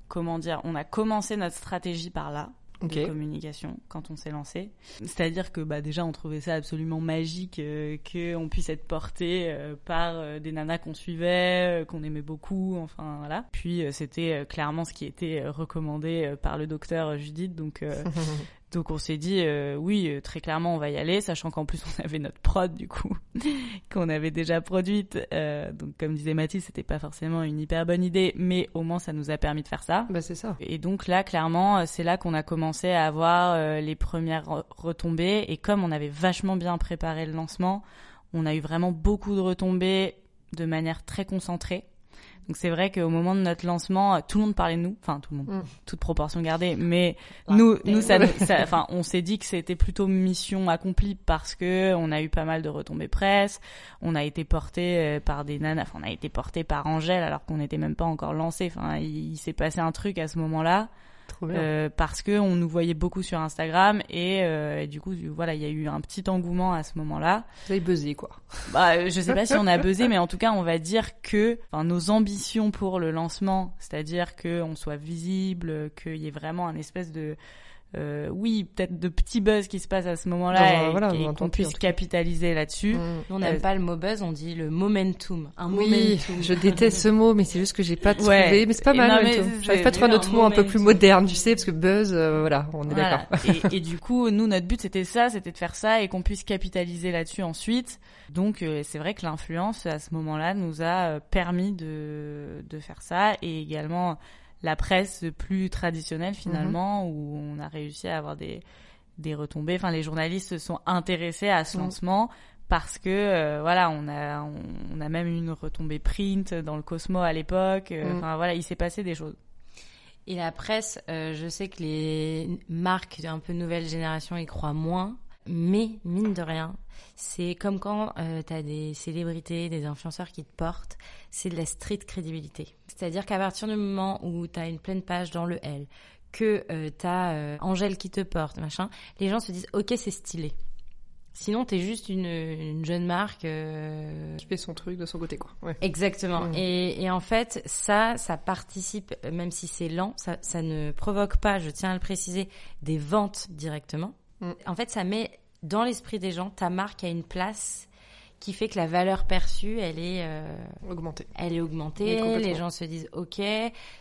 comment dire, on a commencé notre stratégie par là. Ok. de communication quand on s'est lancé. C'est-à-dire que bah déjà on trouvait ça absolument magique euh, que on puisse être porté euh, par euh, des nanas qu'on suivait, euh, qu'on aimait beaucoup, enfin voilà. Puis euh, c'était euh, clairement ce qui était recommandé euh, par le docteur Judith, donc euh, <laughs> donc on s'est dit euh, oui euh, très clairement on va y aller, sachant qu'en plus <laughs> on avait notre prod du coup <laughs> qu'on avait déjà produite. Euh, donc comme disait Mathilde, c'était pas forcément une hyper bonne idée, mais au moins ça nous a permis de faire ça. Bah c'est ça. Et donc là, clairement, c'est là qu'on a commencé à avoir euh, les premières re- retombées. Et comme on avait vachement bien préparé le lancement, on a eu vraiment beaucoup de retombées de manière très concentrée. Donc c'est vrai qu'au moment de notre lancement, euh, tout le monde parlait de nous, enfin tout le monde, Mm. toute proportion gardée, mais Ouais. nous, nous, ça, Ouais. <laughs> ça- enfin, on s'est dit que c'était plutôt mission accomplie parce que on a eu pas mal de retombées presse, on a été porté euh, par des nanas, enfin, on a été porté par Angèle alors qu'on n'était même pas encore lancé. Enfin, il, il s'est passé un truc à ce moment-là. Euh, parce que on nous voyait beaucoup sur Instagram et, euh, et du coup, voilà, il y a eu un petit engouement à ce moment-là. Vous avez buzzé, quoi. Bah, je sais pas si on a buzzé, mais en tout cas, on va dire que enfin, nos ambitions pour le lancement, c'est-à-dire que on soit visible, qu'il y ait vraiment un espèce de euh, oui, peut-être de petits buzz qui se passe à ce moment-là et, voilà, et qu'on puisse capitaliser là-dessus. Mm. Nous, on n'aime Euh, pas le mot buzz, on dit le momentum. Un Oui, momentum. je déteste ce <laughs> mot, mais c'est juste que j'ai pas trouvé. Ouais. Mais c'est pas Et mal. J'arrive pas à trouver un autre mot un peu plus moderne, tu sais, parce que buzz, euh, voilà, on est Voilà. d'accord. et, et du coup, nous, notre but, c'était ça, c'était de faire ça et qu'on puisse capitaliser là-dessus ensuite. Donc, euh, c'est vrai que l'influence, à ce moment-là, nous a permis de, de faire ça et également la presse plus traditionnelle, finalement, où on a réussi à avoir des, des retombées. Enfin, les journalistes se sont intéressés à ce Mhm. lancement parce que, euh, voilà, on a, on, on a même eu une retombée print dans le Cosmo à l'époque. Euh, Mhm. Enfin, voilà, il s'est passé des choses. Et la presse, euh, je sais que les marques un peu nouvelle génération y croient moins, mais mine de rien, c'est comme quand euh, tu as des célébrités, des influenceurs qui te portent, c'est de la street crédibilité. C'est-à-dire qu'à partir du moment où tu as une pleine page dans le L, que euh, tu as Angèle qui te porte, machin, les gens se disent OK, c'est stylé. Sinon, t'es juste une, une jeune marque. euh, Qui fait son truc de son côté, quoi. Ouais. Exactement. Et, et en fait, ça, ça participe, même si c'est lent, ça, ça ne provoque pas, je tiens à le préciser, des ventes directement. Mm. En fait, ça met dans l'esprit des gens ta marque a une place qui fait que la valeur perçue, elle est, euh, Augmenté. elle est augmentée. les gens se disent, ok,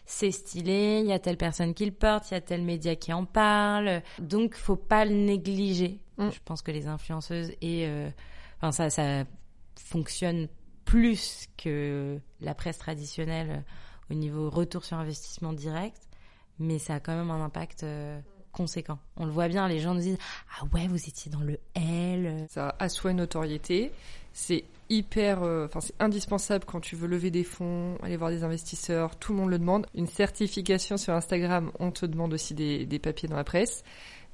c'est stylé, il y a telle personne qui le porte, il y a tel média qui en parle. Donc, faut pas le négliger. Mm. Je pense que les influenceuses et, euh, enfin, ça, ça fonctionne plus que la presse traditionnelle au niveau retour sur investissement direct, mais ça a quand même un impact euh, conséquent. On le voit bien, les gens nous disent ah ouais vous étiez dans le L. Ça assoit une notoriété. C'est hyper, euh, enfin c'est indispensable quand tu veux lever des fonds, aller voir des investisseurs, tout le monde le demande. Une certification sur Instagram, on te demande aussi des, des papiers dans la presse.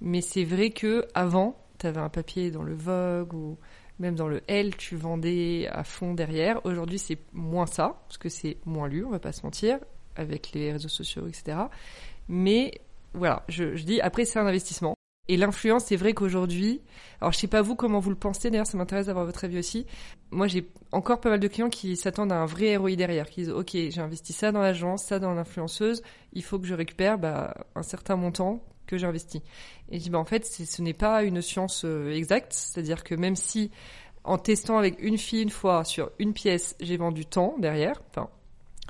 Mais c'est vrai que avant, tu avais un papier dans le Vogue ou même dans le L, tu vendais à fond derrière. Aujourd'hui, c'est moins ça, parce que c'est moins lu, on va pas se mentir, avec les réseaux sociaux, etc. Mais voilà, je, je dis, après, c'est un investissement. Et l'influence, c'est vrai qu'aujourd'hui, alors je sais pas vous comment vous le pensez, d'ailleurs ça m'intéresse d'avoir votre avis aussi. Moi j'ai encore pas mal de clients qui s'attendent à un vrai ROI derrière, qui disent ok j'ai investi ça dans l'agence, ça dans l'influenceuse, il faut que je récupère bah, un certain montant que j'ai investi. Et je dis bah en fait ce n'est pas une science euh, exacte, c'est-à-dire que même si en testant avec une fille une fois sur une pièce j'ai vendu tant derrière, enfin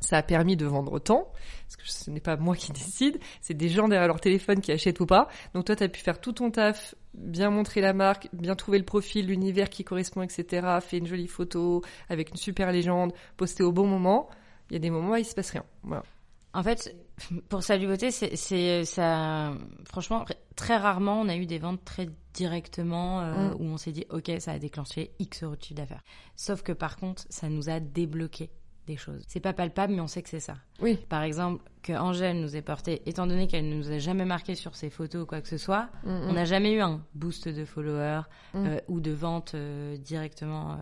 ça a permis de vendre autant, parce que ce n'est pas moi qui décide, c'est des gens derrière leur téléphone qui achètent ou pas. Donc toi, tu as pu faire tout ton taf, bien montrer la marque, bien trouver le profil, l'univers qui correspond, etc. Fait une jolie photo avec une super légende, poster au bon moment. Il y a des moments où il se passe rien. Voilà. En fait, pour Salut Beauté, c'est ça. Franchement, très rarement, on a eu des ventes très directement euh, mm. où on s'est dit, ok, ça a déclenché X euros de chiffre d'affaires. Sauf que par contre, ça nous a débloqué des choses. C'est pas palpable, mais on sait que c'est ça. Oui. Par exemple, que Angèle nous ait porté, étant donné qu'elle ne nous a jamais marqué sur ses photos ou quoi que ce soit, on n'a jamais eu un boost de followers mm. euh, ou de vente euh, directement euh,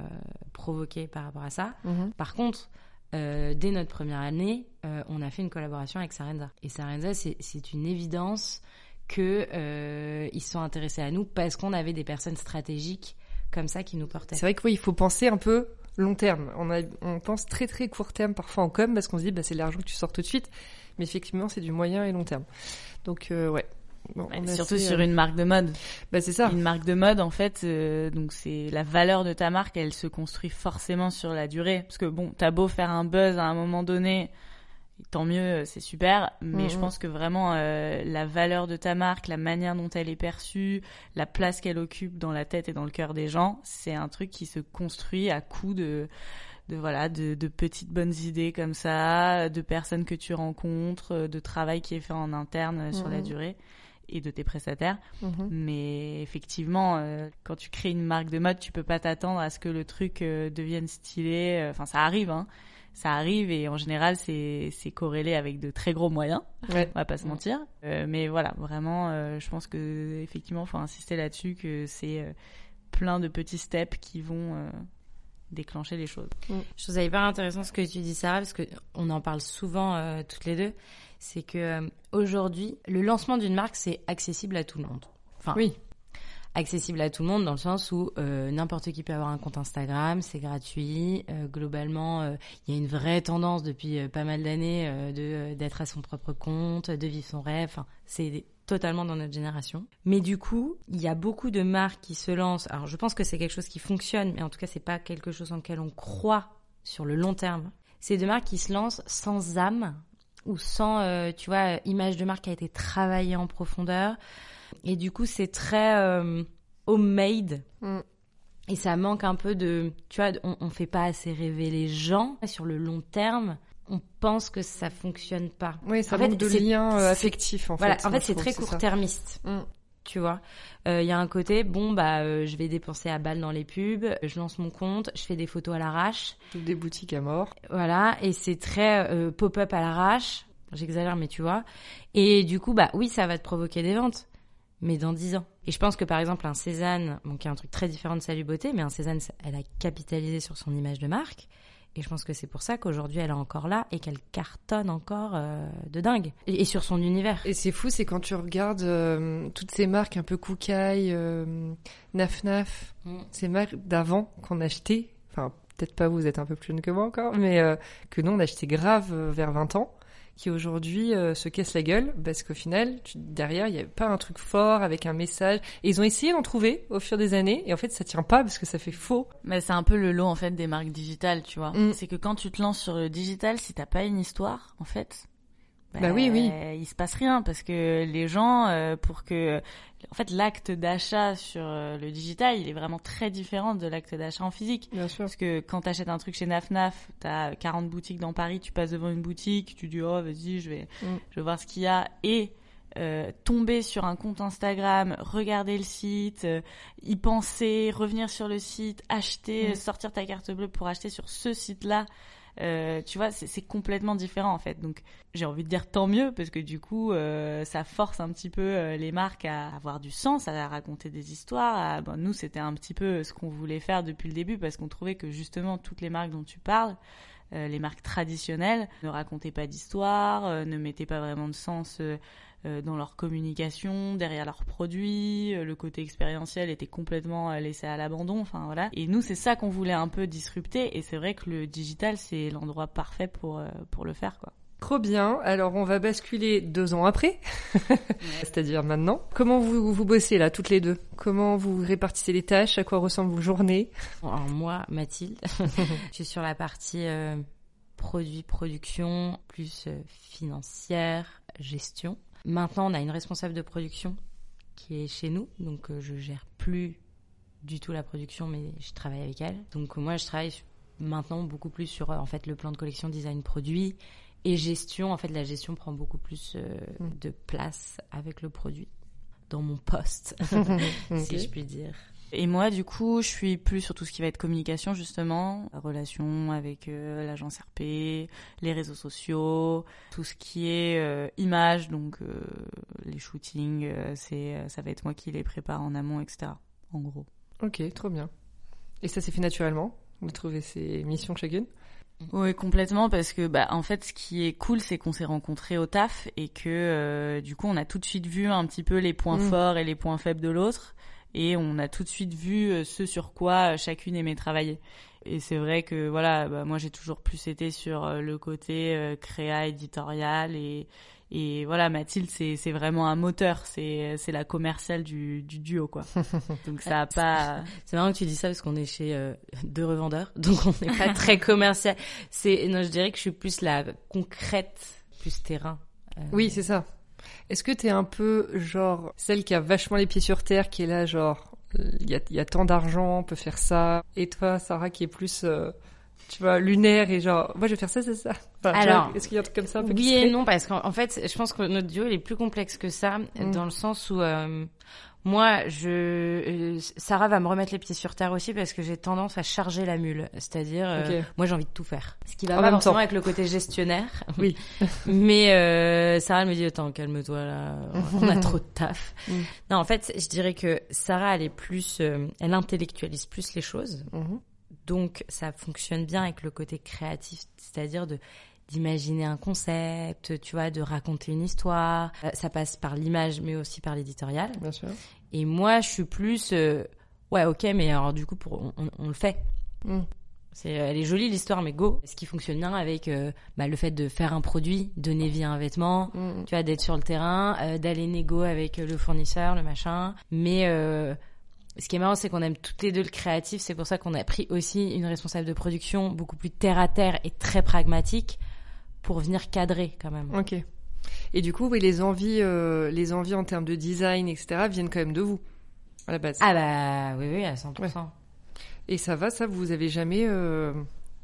provoquée par rapport à ça. Mm-hmm. Par contre, dès notre première année, on a fait une collaboration avec Sarenza. Et Sarenza, c'est une évidence que ils sont intéressés à nous parce qu'on avait des personnes stratégiques comme ça qui nous portaient. C'est vrai que oui, il faut penser un peu long terme. On, a, on pense très très court terme parfois en com parce qu'on se dit bah, c'est l'argent que tu sors tout de suite, mais effectivement c'est du moyen et long terme. Donc euh, ouais. surtout sur euh, une marque de mode. Bah c'est ça. Une marque de mode en fait, euh, donc c'est la valeur de ta marque, elle se construit forcément sur la durée. Parce que bon, t'as beau faire un buzz à un moment donné, tant mieux, c'est super. Mais je pense que vraiment euh, la valeur de ta marque, la manière dont elle est perçue, la place qu'elle occupe dans la tête et dans le cœur des gens, c'est un truc qui se construit à coup de de voilà de, de, petites bonnes idées comme ça, de personnes que tu rencontres, de travail qui est fait en interne sur la durée et de tes prestataires. Mhm. Mais effectivement, euh, quand tu crées une marque de mode, tu peux pas t'attendre à ce que le truc euh, devienne stylé. Enfin, ça arrive, hein ça arrive et en général c'est c'est corrélé avec de très gros moyens ouais. on va pas se mentir. Euh, mais voilà vraiment euh, je pense que effectivement faut insister là-dessus que c'est euh, plein de petits steps qui vont euh, déclencher les choses. Mm. je trouve ça hyper intéressant ce que tu dis Sarah parce que on en parle souvent toutes les deux. C'est que aujourd'hui le lancement d'une marque c'est accessible à tout le monde. Enfin oui accessible à tout le monde dans le sens où euh, n'importe qui peut avoir un compte Instagram, c'est gratuit. Euh, globalement, euh, il y a une vraie tendance depuis pas mal d'années de d'être à son propre compte, de vivre son rêve. Enfin, c'est totalement dans notre génération. Mais du coup, il y a beaucoup de marques qui se lancent. Alors, je pense que c'est quelque chose qui fonctionne, mais en tout cas, c'est pas quelque chose en lequel on croit sur le long terme. C'est de marques qui se lancent sans âme ou sans, tu vois, image de marque qui a été travaillée en profondeur. Et du coup, c'est très euh, homemade. Mm. Et ça manque un peu de, tu vois, on, on fait pas assez rêver les gens sur le long terme. On pense que ça fonctionne pas. Oui, ça manque de lien euh, affectif en voilà, fait. En fait, c'est très court-termiste. Mm. Tu vois, il euh, y a un côté, bon bah, euh, je vais dépenser à balle dans les pubs, je lance mon compte, je fais des photos à l'arrache, des boutiques à mort. Voilà, et c'est très euh, pop-up à l'arrache. J'exagère, mais tu vois. Et du coup, bah oui, ça va te provoquer des ventes mais dans 10 ans. Et je pense que par exemple un Cézanne, bon, qui est un truc très différent de Salut Beauté, mais un Cézanne, elle a capitalisé sur son image de marque. Et je pense que c'est pour ça qu'aujourd'hui elle est encore là et qu'elle cartonne encore euh, de dingue. Et, sur son univers. Et c'est fou, c'est quand tu regardes euh, toutes ces marques un peu Koukaï, euh, Naf Naf, mm. ces marques d'avant qu'on achetait. Enfin, peut-être pas vous, vous êtes un peu plus jeune que moi encore, mais que nous on achetait grave vers 20 ans qui aujourd'hui euh, se cassent la gueule parce qu'au final, derrière, il n'y avait pas un truc fort avec un message. Et ils ont essayé d'en trouver au fur des années et en fait, ça tient pas parce que ça fait faux. Mais c'est un peu le lot en fait des marques digitales, tu vois. Mm. C'est que quand tu te lances sur le digital, si t'as pas une histoire, en fait, bah, oui, oui. Bah, il se passe rien parce que les gens, euh, pour que, en fait, l'acte d'achat sur euh, le digital, il est vraiment très différent de l'acte d'achat en physique. Bien sûr. Parce que quand t'achètes un truc chez Naf t'as 40 boutiques dans Paris, tu passes devant une boutique, tu dis oh vas-y, je vais, mm. je vais voir ce qu'il y a et euh, tomber sur un compte Instagram, regarder le site, euh, y penser, revenir sur le site, acheter, mm. sortir ta carte bleue pour acheter sur ce site-là. Euh, tu vois, c'est complètement différent en fait. Donc j'ai envie de dire tant mieux parce que du coup, euh, ça force un petit peu euh, les marques à avoir du sens, à raconter des histoires. nous, c'était un petit peu ce qu'on voulait faire depuis le début parce qu'on trouvait que justement toutes les marques dont tu parles, les marques traditionnelles ne racontaient pas d'histoire, ne mettaient pas vraiment de sens dans leur communication, derrière leurs produits, le côté expérientiel était complètement laissé à l'abandon, enfin voilà. Et nous, c'est ça qu'on voulait un peu disrupter, et c'est vrai que le digital, c'est l'endroit parfait pour, pour le faire, quoi. Trop bien. Alors, on va basculer deux ans après, <laughs> c'est-à-dire maintenant. Comment vous, vous bossez là, toutes les deux? Comment vous répartissez les tâches? À quoi ressemblent vos journées? Alors, moi, Mathilde, <laughs> je suis sur la partie produit, production, plus financière, gestion. Maintenant, on a une responsable de production qui est chez nous, donc euh, je gère plus du tout la production, mais je travaille avec elle. Donc moi, je travaille maintenant beaucoup plus sur euh, en fait le plan de collection, design, produit et gestion. En fait, la gestion prend beaucoup plus euh, mm. de place avec le produit dans mon poste, <laughs> si je puis dire. Et moi, du coup, je suis plus sur tout ce qui va être communication, justement, relation avec euh, l'agence RP, les réseaux sociaux, tout ce qui est euh, image, donc euh, les shootings, c'est, ça va être moi qui les prépare en amont, etc. En gros. Ok, trop bien. Et ça s'est fait naturellement? Vous trouvez ces missions chacune oui, complètement, parce que bah en fait, ce qui est cool, c'est qu'on s'est rencontrés au taf et que du coup, on a tout de suite vu un petit peu les points mm. forts et les points faibles de l'autre et on a tout de suite vu euh, ce sur quoi euh, chacune aimait travailler. Et c'est vrai que voilà, bah, moi j'ai toujours plus été sur euh, le côté créa éditorial et et voilà, Mathilde, c'est, c'est vraiment un moteur, c'est, c'est la commerciale du, du duo, quoi. <laughs> Donc ça a pas. C'est marrant que tu dis ça parce qu'on est chez deux revendeurs, <laughs> donc on n'est pas très commercial. C'est, non, je dirais que je suis plus la concrète, plus terrain. Oui, c'est ça. Est-ce que t'es un peu genre celle qui a vachement les pieds sur terre, qui est là genre il y a, y a, tant d'argent, on peut faire ça, et toi Sarah qui est plus euh, tu vois lunaire et genre moi je vais faire ça c'est ça. Alors est-ce qu'il y a un truc comme ça un peu Oui et non parce qu'en fait je pense que notre duo il est plus complexe que ça mm. dans le sens où euh, moi, je euh, Sarah va me remettre les pieds sur terre aussi parce que j'ai tendance à charger la mule, c'est-à-dire euh, moi j'ai envie de tout faire. Ce qui va pas forcément avec le côté gestionnaire. <laughs> Oui. <laughs> Mais euh, Sarah me dit attends, calme-toi là, <laughs> on a trop de taf. Mm. Non, en fait, je dirais que Sarah elle est plus elle intellectualise plus les choses. Mm-hmm. Donc ça fonctionne bien avec le côté créatif, c'est-à-dire de d'imaginer un concept, tu vois, de raconter une histoire. Euh, ça passe par l'image, mais aussi par l'éditorial. Bien sûr. Et moi, je suis plus, euh, ouais, ok, mais alors du coup, pour, on, le fait. Mm. C'est, elle est jolie l'histoire, mais go. Ce qui fonctionne bien avec euh, bah, le fait de faire un produit, donner vie à un vêtement, mm. tu vois, d'être sur le terrain, d'aller négo avec le fournisseur, le machin. Mais ce qui est marrant, c'est qu'on aime toutes les deux le créatif. C'est pour ça qu'on a pris aussi une responsable de production beaucoup plus terre à terre et très pragmatique pour venir cadrer quand même. Ok. Et du coup, oui, les envies, euh, les envies en termes de design, etc., viennent quand même de vous, à la base. Ah bah oui, oui, à 100%. Et ça va, ça, vous avez jamais euh,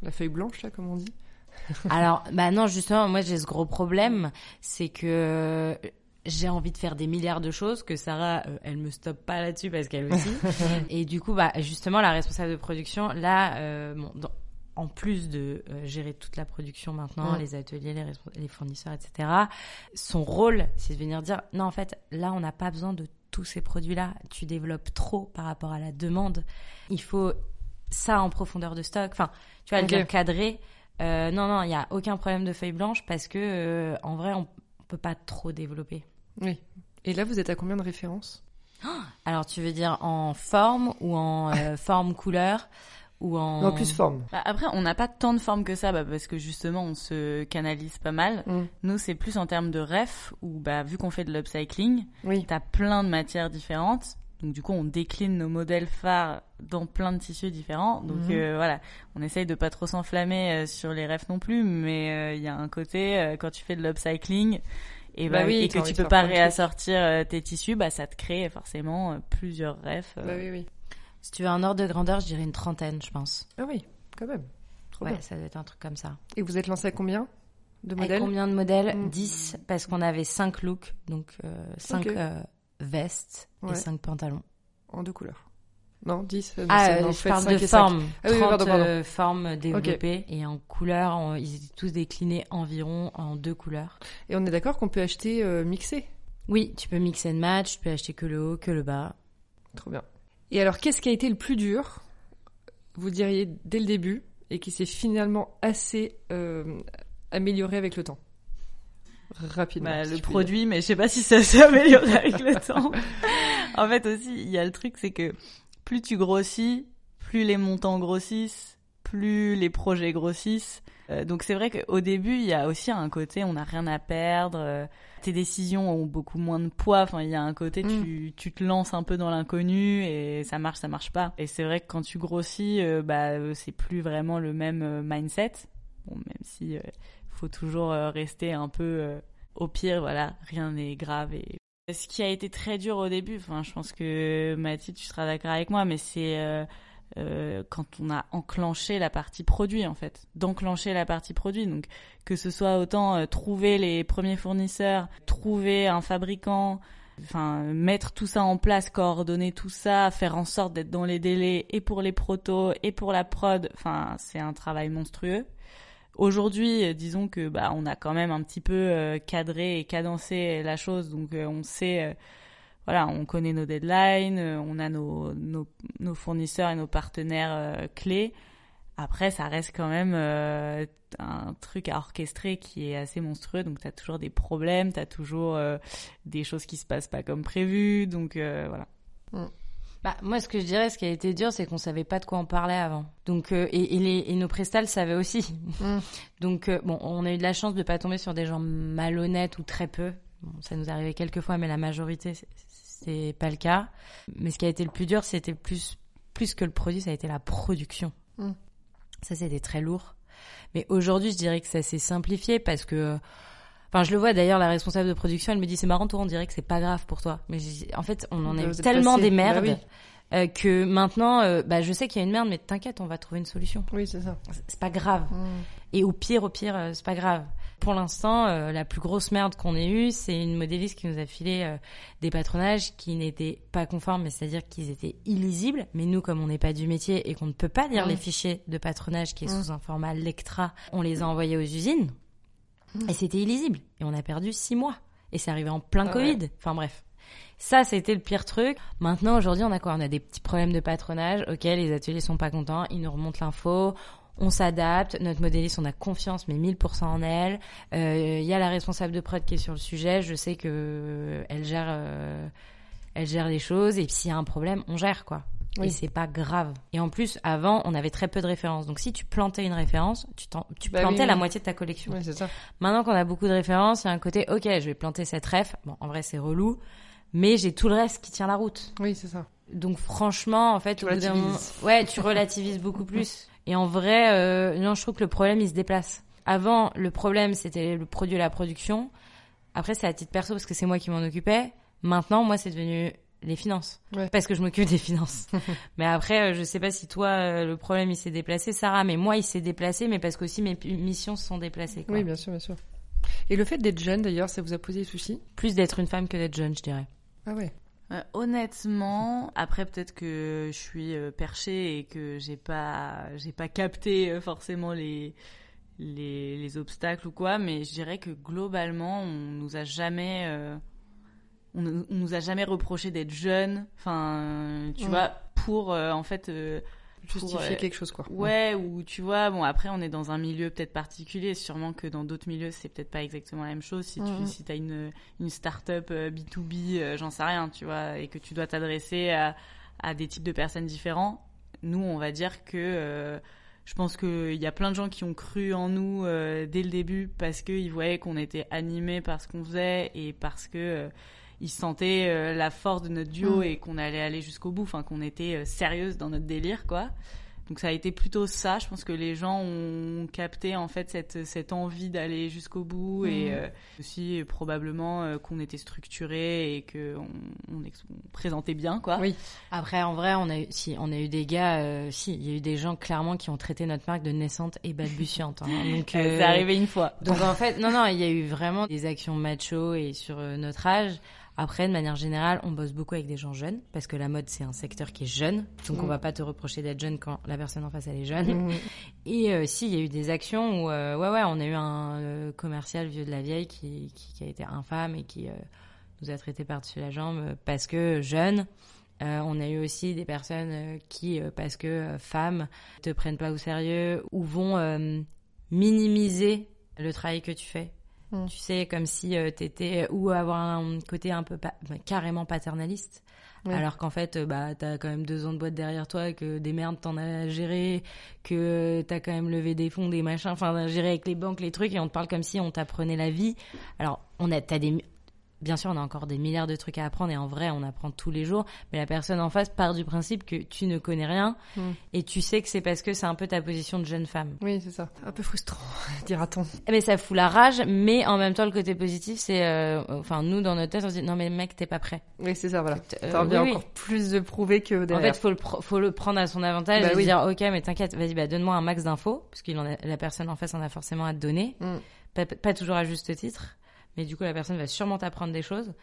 la feuille blanche, là, comme on dit? <laughs> Alors, bah non, justement, moi j'ai ce gros problème, c'est que j'ai envie de faire des milliards de choses, que Sarah, euh, elle me stoppe pas là-dessus parce qu'elle aussi. <laughs> et du coup, bah justement, la responsable de production, là, bon, dans, en plus de euh, gérer toute la production maintenant, les ateliers, les, les, fournisseurs, etc., son rôle, c'est de venir dire, non, en fait, là, on n'a pas besoin de tous ces produits-là. Tu développes trop par rapport à la demande. Il faut ça en profondeur de stock. Enfin, tu vas le cadrer. Euh, non, non, il n'y a aucun problème de feuille blanche parce que, euh, en vrai, on peut pas trop développer. Oui. Et là, vous êtes à combien de références? Alors, tu veux dire en forme ou en forme couleur? Ou en... Plus forme. Bah, après, on n'a pas tant de forme que ça, bah, parce que justement, on se canalise pas mal. Mm. Nous, c'est plus en termes de ref, où bah, vu qu'on fait de l'upcycling, oui. t'as plein de matières différentes. Donc du coup, on décline nos modèles phares dans plein de tissus différents. Donc mm-hmm. euh, voilà, on essaye de pas trop s'enflammer euh, sur les refs non plus, mais euh, il y a un côté quand tu fais de l'upcycling et, bah, oui, et que tu peux pas réassortir tes tissus, bah ça te crée forcément plusieurs refs. Bah oui, oui. Si tu veux un ordre de grandeur, je dirais une trentaine, je pense. Ah oui, quand même. Trop ouais, ça doit être un truc comme ça. Et vous êtes lancé à combien de modèles Combien de modèles 10, mm. parce qu'on avait 5 looks, donc 5 euh, euh, vestes et 5 pantalons. En deux couleurs non, 10 euh, Ah, non, je parle de forme. Ah, oui, 30 pardon, pardon. formes développées. Et en couleurs, ils étaient tous déclinés environ en deux couleurs. Et on est d'accord qu'on peut acheter mixé? Oui, tu peux mixer and match, tu peux acheter que le haut, que le bas. Trop bien. Et alors, qu'est-ce qui a été le plus dur, vous diriez, dès le début, et qui s'est finalement assez euh, amélioré avec le temps? Rapidement. Bah, si le produit, mais je sais pas si ça s'est <laughs> amélioré avec le temps. en fait aussi, il y a le truc, c'est que plus tu grossis, plus les montants grossissent, plus les projets grossissent. Euh, donc c'est vrai qu'au début, il y a aussi un côté, on n'a rien à perdre. euh, tes décisions ont beaucoup moins de poids. Enfin, il y a un côté, tu, tu te lances un peu dans l'inconnu et ça marche, ça marche pas. Et c'est vrai que quand tu grossis, euh, bah c'est plus vraiment le même mindset. Bon, même si faut toujours rester un peu au pire, voilà, rien n'est grave. Et ce qui a été très dur au début, enfin, je pense que Mathilde, tu seras d'accord avec moi, mais c'est euh, quand on a enclenché la partie produit, en fait, d'enclencher la partie produit. Donc, que ce soit autant euh, trouver les premiers fournisseurs, trouver un fabricant, enfin mettre tout ça en place, coordonner tout ça, faire en sorte d'être dans les délais et pour les protos et pour la prod. Enfin, c'est un travail monstrueux. Aujourd'hui, euh, disons que bah on a quand même un petit peu euh, cadré et cadencé la chose, donc on sait, voilà, on connaît nos deadlines, euh, on a nos, nos, nos fournisseurs et nos partenaires euh, clés. Après, ça reste quand même euh, un truc à orchestrer qui est assez monstrueux, donc t'as toujours des problèmes, t'as toujours euh, des choses qui se passent pas comme prévu, donc euh, voilà. Bah, moi, ce que je dirais, ce qui a été dur, c'est qu'on savait pas de quoi on parlait avant. Donc, euh, et, et, les, et nos prestats le savaient aussi. Mm. <laughs> Donc, euh, bon, on a eu de la chance de pas tomber sur des gens malhonnêtes ou très peu. Bon, ça nous arrivait quelques fois, mais la majorité, c'est- pas le cas. Mais ce qui a été le plus dur, c'était plus, plus que le produit, ça a été la production. Mm. Ça, c'était très lourd. Mais aujourd'hui, je dirais que ça s'est simplifié parce que, enfin, je le vois d'ailleurs, la responsable de production, elle me dit, c'est marrant, toi, on dirait que c'est pas grave pour toi. Mais en fait, on en a Vous eu êtes tellement passé. des merdes. Bah oui. Euh, que maintenant, euh, bah, je sais qu'il y a une merde, mais t'inquiète, on va trouver une solution. Oui, c'est ça. C'est pas grave. Et au pire, au pire, euh, c'est pas grave. Pour l'instant, la plus grosse merde qu'on ait eue, c'est une modéliste qui nous a filé des patronages qui n'étaient pas conformes, c'est-à-dire qu'ils étaient illisibles. Mais nous, comme on n'est pas du métier et qu'on ne peut pas lire Mm. les fichiers de patronage qui est Mm. sous un format Lectra, on les a envoyés aux usines et c'était illisible. Et on a perdu six mois. Et c'est arrivé en plein Ah Covid. Enfin bref. Ça, c'était le pire truc. Maintenant, aujourd'hui, on a quoi? On a des petits problèmes de patronage. Ok, les ateliers sont pas contents. Ils nous remontent l'info. On s'adapte. Notre modéliste, on a confiance, mais 1000% en elle. Euh, Il y a la responsable de prod qui est sur le sujet. Je sais que euh, elle gère, euh, elle gère les choses. Et puis s'il y a un problème, on gère quoi. Oui. Et c'est pas grave. Et en plus, avant, on avait très peu de références. Donc si tu plantais une référence, tu, Bah plantais oui. la moitié de ta collection. Oui, c'est ça. Maintenant qu'on a beaucoup de références, il y a un côté, ok, je vais planter cette ref. Bon, en vrai, c'est relou, mais j'ai tout le reste qui tient la route. Oui, c'est ça. Donc franchement, en fait, Tu au bout d'un moment, <laughs> ouais, tu relativises beaucoup plus. <laughs> Et en vrai, euh, non, je trouve que le problème, il se déplace. Avant, le problème, c'était le produit et la production. Après, c'est à titre perso parce que c'est moi qui m'en occupais. Maintenant, moi, c'est devenu les finances. Ouais. Parce que je m'occupe des finances. <laughs> mais après, euh, je sais pas si toi, euh, le problème, il s'est déplacé, Sarah, mais moi, il s'est déplacé, mais parce qu'aussi mes missions se sont déplacées. Quoi. Oui, bien sûr, bien sûr. Et le fait d'être jeune, d'ailleurs, ça vous a posé des soucis? Plus d'être une femme que d'être jeune, je dirais. Ah ouais. Euh, honnêtement, après peut-être que je suis euh, perchée et que j'ai pas j'ai pas capté euh, forcément les, les les obstacles ou quoi, mais je dirais que globalement, on nous a jamais euh, on, nous- on nous a jamais reproché d'être jeune, enfin tu vois, pour euh, en fait Justifier euh, quelque chose, quoi. Ouais, ou tu vois, bon après on est dans un milieu peut-être particulier, sûrement que dans d'autres milieux c'est peut-être pas exactement la même chose. Si tu si as une, une start-up euh, B2B, euh, j'en sais rien, tu vois, et que tu dois t'adresser à, à des types de personnes différents, nous on va dire que euh, je pense qu'il y a plein de gens qui ont cru en nous euh, dès le début parce qu'ils voyaient qu'on était animés par ce qu'on faisait et parce que euh, ils sentaient euh, la force de notre duo Mm. et qu'on allait aller jusqu'au bout, enfin qu'on était euh, sérieuse dans notre délire, quoi. Donc ça a été plutôt ça. Je pense que les gens ont capté en fait cette, cette envie d'aller jusqu'au bout et Mhm. euh, aussi euh, probablement euh, qu'on était structuré et que on, on, on présentait bien, quoi. Oui. Après, en vrai, on a eu, si, on a eu des gars, euh, si, il y a eu des gens clairement qui ont traité notre marque de naissante et balbutiante. hein. <laughs> Donc, Euh, euh, C'est arrivé une fois. Donc en fait, non, non, il y a eu vraiment des actions macho et sur notre âge. Après, de manière générale, on bosse beaucoup avec des gens jeunes parce que la mode c'est un secteur qui est jeune, donc Mm. on va pas te reprocher d'être jeune quand la personne en face elle est jeune. Mhm. Et euh, si, il y a eu des actions où, euh, ouais, ouais, on a eu un euh, commercial vieux de la vieille qui, qui, qui a été infâme et qui euh, nous a traité par-dessus la jambe parce que jeune Euh, on a eu aussi des personnes qui, euh, parce que euh, femmes, te prennent pas au sérieux ou vont minimiser le travail que tu fais. Mm. Tu sais, comme si euh, t'étais ou avoir un côté un peu pa- bah, carrément paternaliste. Alors qu'en fait, euh, bah, t'as quand même deux ans de boîte derrière toi, que des merdes t'en as géré, que t'as quand même levé des fonds, des machins, enfin, géré avec les banques, les trucs, et on te parle comme si on t'apprenait la vie. Alors, on a, t'as des, bien sûr, on a encore des milliards de trucs à apprendre, et en vrai, on apprend tous les jours, mais la personne en face part du principe que tu ne connais rien, Mm. et tu sais que c'est parce que c'est un peu ta position de jeune femme. Oui, c'est ça. Un peu frustrant, <laughs> dira-t-on. Eh ben, ça fout la rage, mais en même temps, le côté positif, c'est, euh, enfin, nous, dans notre tête, on se dit, non, mais mec, t'es pas prêt. Oui, c'est ça, voilà. Euh, T'as envie oui, oui. encore plus de prouver que En derrière. fait, faut le, faut le prendre à son avantage Bah et oui. dire, ok, mais t'inquiète, vas-y, bah, donne-moi un max d'infos, parce que la personne en face en a forcément à te donner. Mm. Pas, pas toujours à juste titre, mais du coup, la personne va sûrement t'apprendre des choses.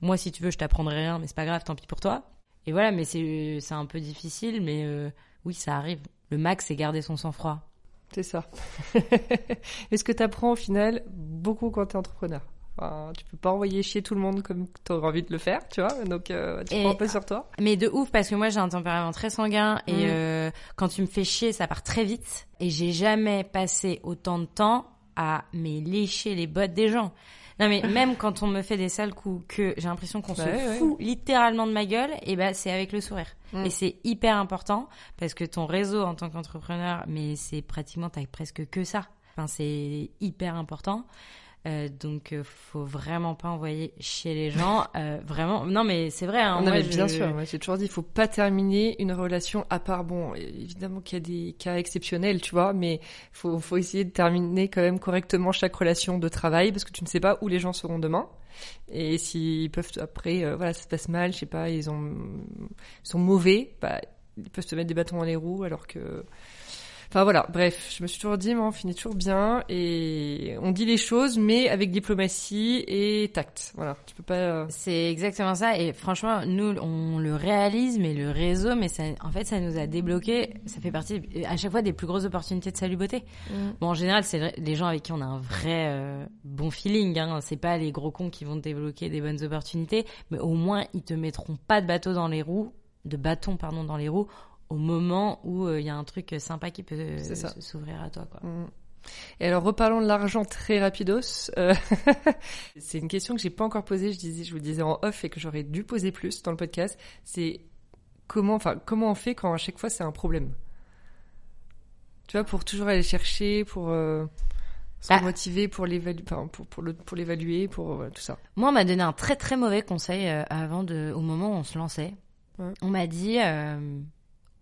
Moi, si tu veux, je t'apprendrai rien, mais c'est pas grave, tant pis pour toi. Et voilà, mais c'est, c'est un peu difficile, mais euh, oui, ça arrive. Le max, c'est garder son sang-froid. C'est ça. <laughs> Est-ce que t'apprends au final beaucoup quand t'es entrepreneur? Enfin, tu peux pas envoyer chier tout le monde comme t'aurais envie de le faire, tu vois. Donc, euh, tu Et- prends un peu sur toi. Mais de ouf parce que moi j'ai un tempérament très sanguin et Mm. euh, quand tu me fais chier ça part très vite et j'ai jamais passé autant de temps à mais lécher les bottes des gens. Non mais <laughs> même quand on me fait des sales coups que j'ai l'impression qu'on se ouais. fout littéralement de ma gueule et ben c'est avec le sourire. Mm. Et c'est hyper important parce que ton réseau en tant qu'entrepreneur mais c'est pratiquement t'as presque que ça. Enfin c'est hyper important. Euh, donc euh, faut vraiment pas envoyer chier les gens euh, vraiment non mais c'est vrai hein, Non, moi, mais je- bien sûr, j'ai toujours dit, il faut pas terminer une relation à part, bon, évidemment qu'il y a des cas exceptionnels, tu vois, mais faut, faut essayer de terminer quand même correctement chaque relation de travail parce que tu ne sais pas où les gens seront demain. Et s'ils peuvent, après, euh, voilà, ça se passe mal, je sais pas, ils ont, ils sont mauvais, bah, ils peuvent te mettre des bâtons dans les roues alors que, Enfin voilà, bref, je me suis toujours dit, mais on finit toujours bien et on dit les choses, mais avec diplomatie et tact. Voilà, tu peux pas. euh, C'est exactement ça. Et franchement, nous, on le réalise, mais le réseau, mais ça, en fait, ça nous a débloqué. Ça fait partie, à chaque fois, des plus grosses opportunités de salut beauté. Bon, en général, c'est les gens avec qui on a un vrai euh, bon feeling. Hein. C'est pas les gros cons qui vont te débloquer des bonnes opportunités, mais au moins, ils te mettront pas de bateau dans les roues, de bâton, pardon, dans les roues, au moment où il y a un truc sympa qui peut euh, s'ouvrir à toi, quoi. Mm. Et alors reparlons de l'argent très rapidos. Euh, <laughs> c'est une question que j'ai pas encore posée. Je disais, je vous disais en off et que j'aurais dû poser plus dans le podcast. C'est comment, enfin comment on fait quand à chaque fois c'est un problème? Tu vois, pour toujours aller chercher, pour euh, se Bah. motiver, pour l'évaluer, enfin, pour pour le pour l'évaluer, pour euh, tout ça. Moi, on m'a donné un très très mauvais conseil euh, avant de, au moment où on se lançait. Ouais. On m'a dit, euh,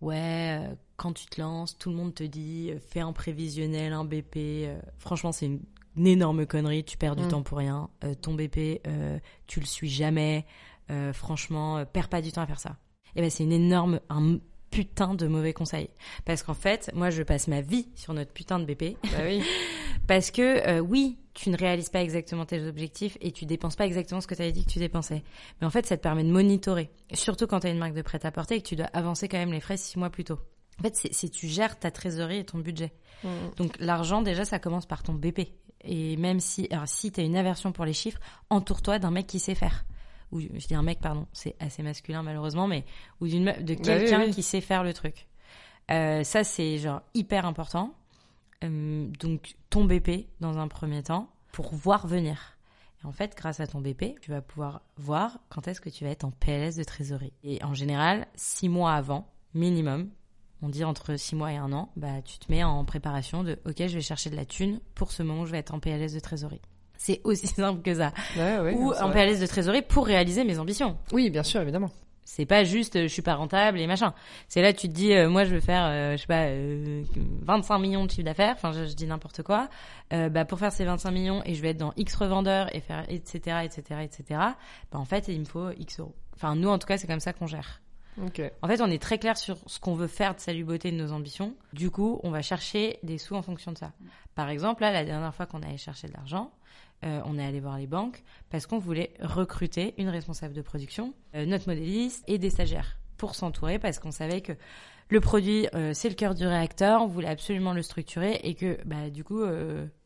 ouais, euh, quand tu te lances, tout le monde te dit, euh, fais un prévisionnel, un BP. euh, franchement, c'est une, une énorme connerie. Tu perds du Mm. temps pour rien. Euh, ton BP, euh, tu le suis jamais. Euh, franchement, perds pas du temps à faire ça. Et ben, c'est une énorme, un putain de mauvais conseil. Parce qu'en fait, moi, je passe ma vie sur notre putain de BP. Bah oui. <laughs> Parce que euh, oui, tu ne réalises pas exactement tes objectifs et tu dépenses pas exactement ce que tu avais dit que tu dépensais. Mais en fait, ça te permet de monitorer. Surtout quand tu as une marque de prêt-à-porter et que tu dois avancer quand même les frais six mois plus tôt. En fait, c'est tu gères ta trésorerie et ton budget. Mm. Donc l'argent, déjà, ça commence par ton BP. Et même si, alors, si tu as une aversion pour les chiffres, entoure-toi d'un mec qui sait faire. Ou je dis un mec, pardon, c'est assez masculin malheureusement, mais ou d'une de Bah oui, quelqu'un oui. qui sait faire le truc. Euh, ça, c'est genre hyper important. Euh, donc ton BP dans un premier temps pour voir venir. Et en fait, grâce à ton BP, tu vas pouvoir voir quand est-ce que tu vas être en PLS de trésorerie. Et en général, six mois avant, minimum, on dit entre six mois et un an, bah tu te mets en préparation de OK, je vais chercher de la thune pour ce moment où je vais être en PLS de trésorerie. C'est aussi <laughs> simple que ça. Ouais, ouais, Ou en. PLS de trésorerie pour réaliser mes ambitions. Oui, bien sûr, évidemment. C'est pas juste euh, je suis pas rentable et machin. C'est là tu te dis euh, moi je veux faire euh, je sais pas euh, 25 millions de chiffre d'affaires, enfin je, je dis n'importe quoi. Euh, bah pour faire ces 25 millions et je vais être dans X revendeurs et faire etc etc etc. Bah en fait il me faut X euros. Enfin nous en tout cas c'est comme ça qu'on gère. Ok. En fait on est très clair sur ce qu'on veut faire de Salut Beauté de nos ambitions. Du coup on va chercher des sous en fonction de ça. Par exemple là la dernière fois qu'on allait chercher de l'argent, euh, on est allé voir les banques parce qu'on voulait recruter une responsable de production, euh, notre modéliste et des stagiaires pour s'entourer parce qu'on savait que le produit euh, c'est le cœur du réacteur, on voulait absolument le structurer et que bah du coup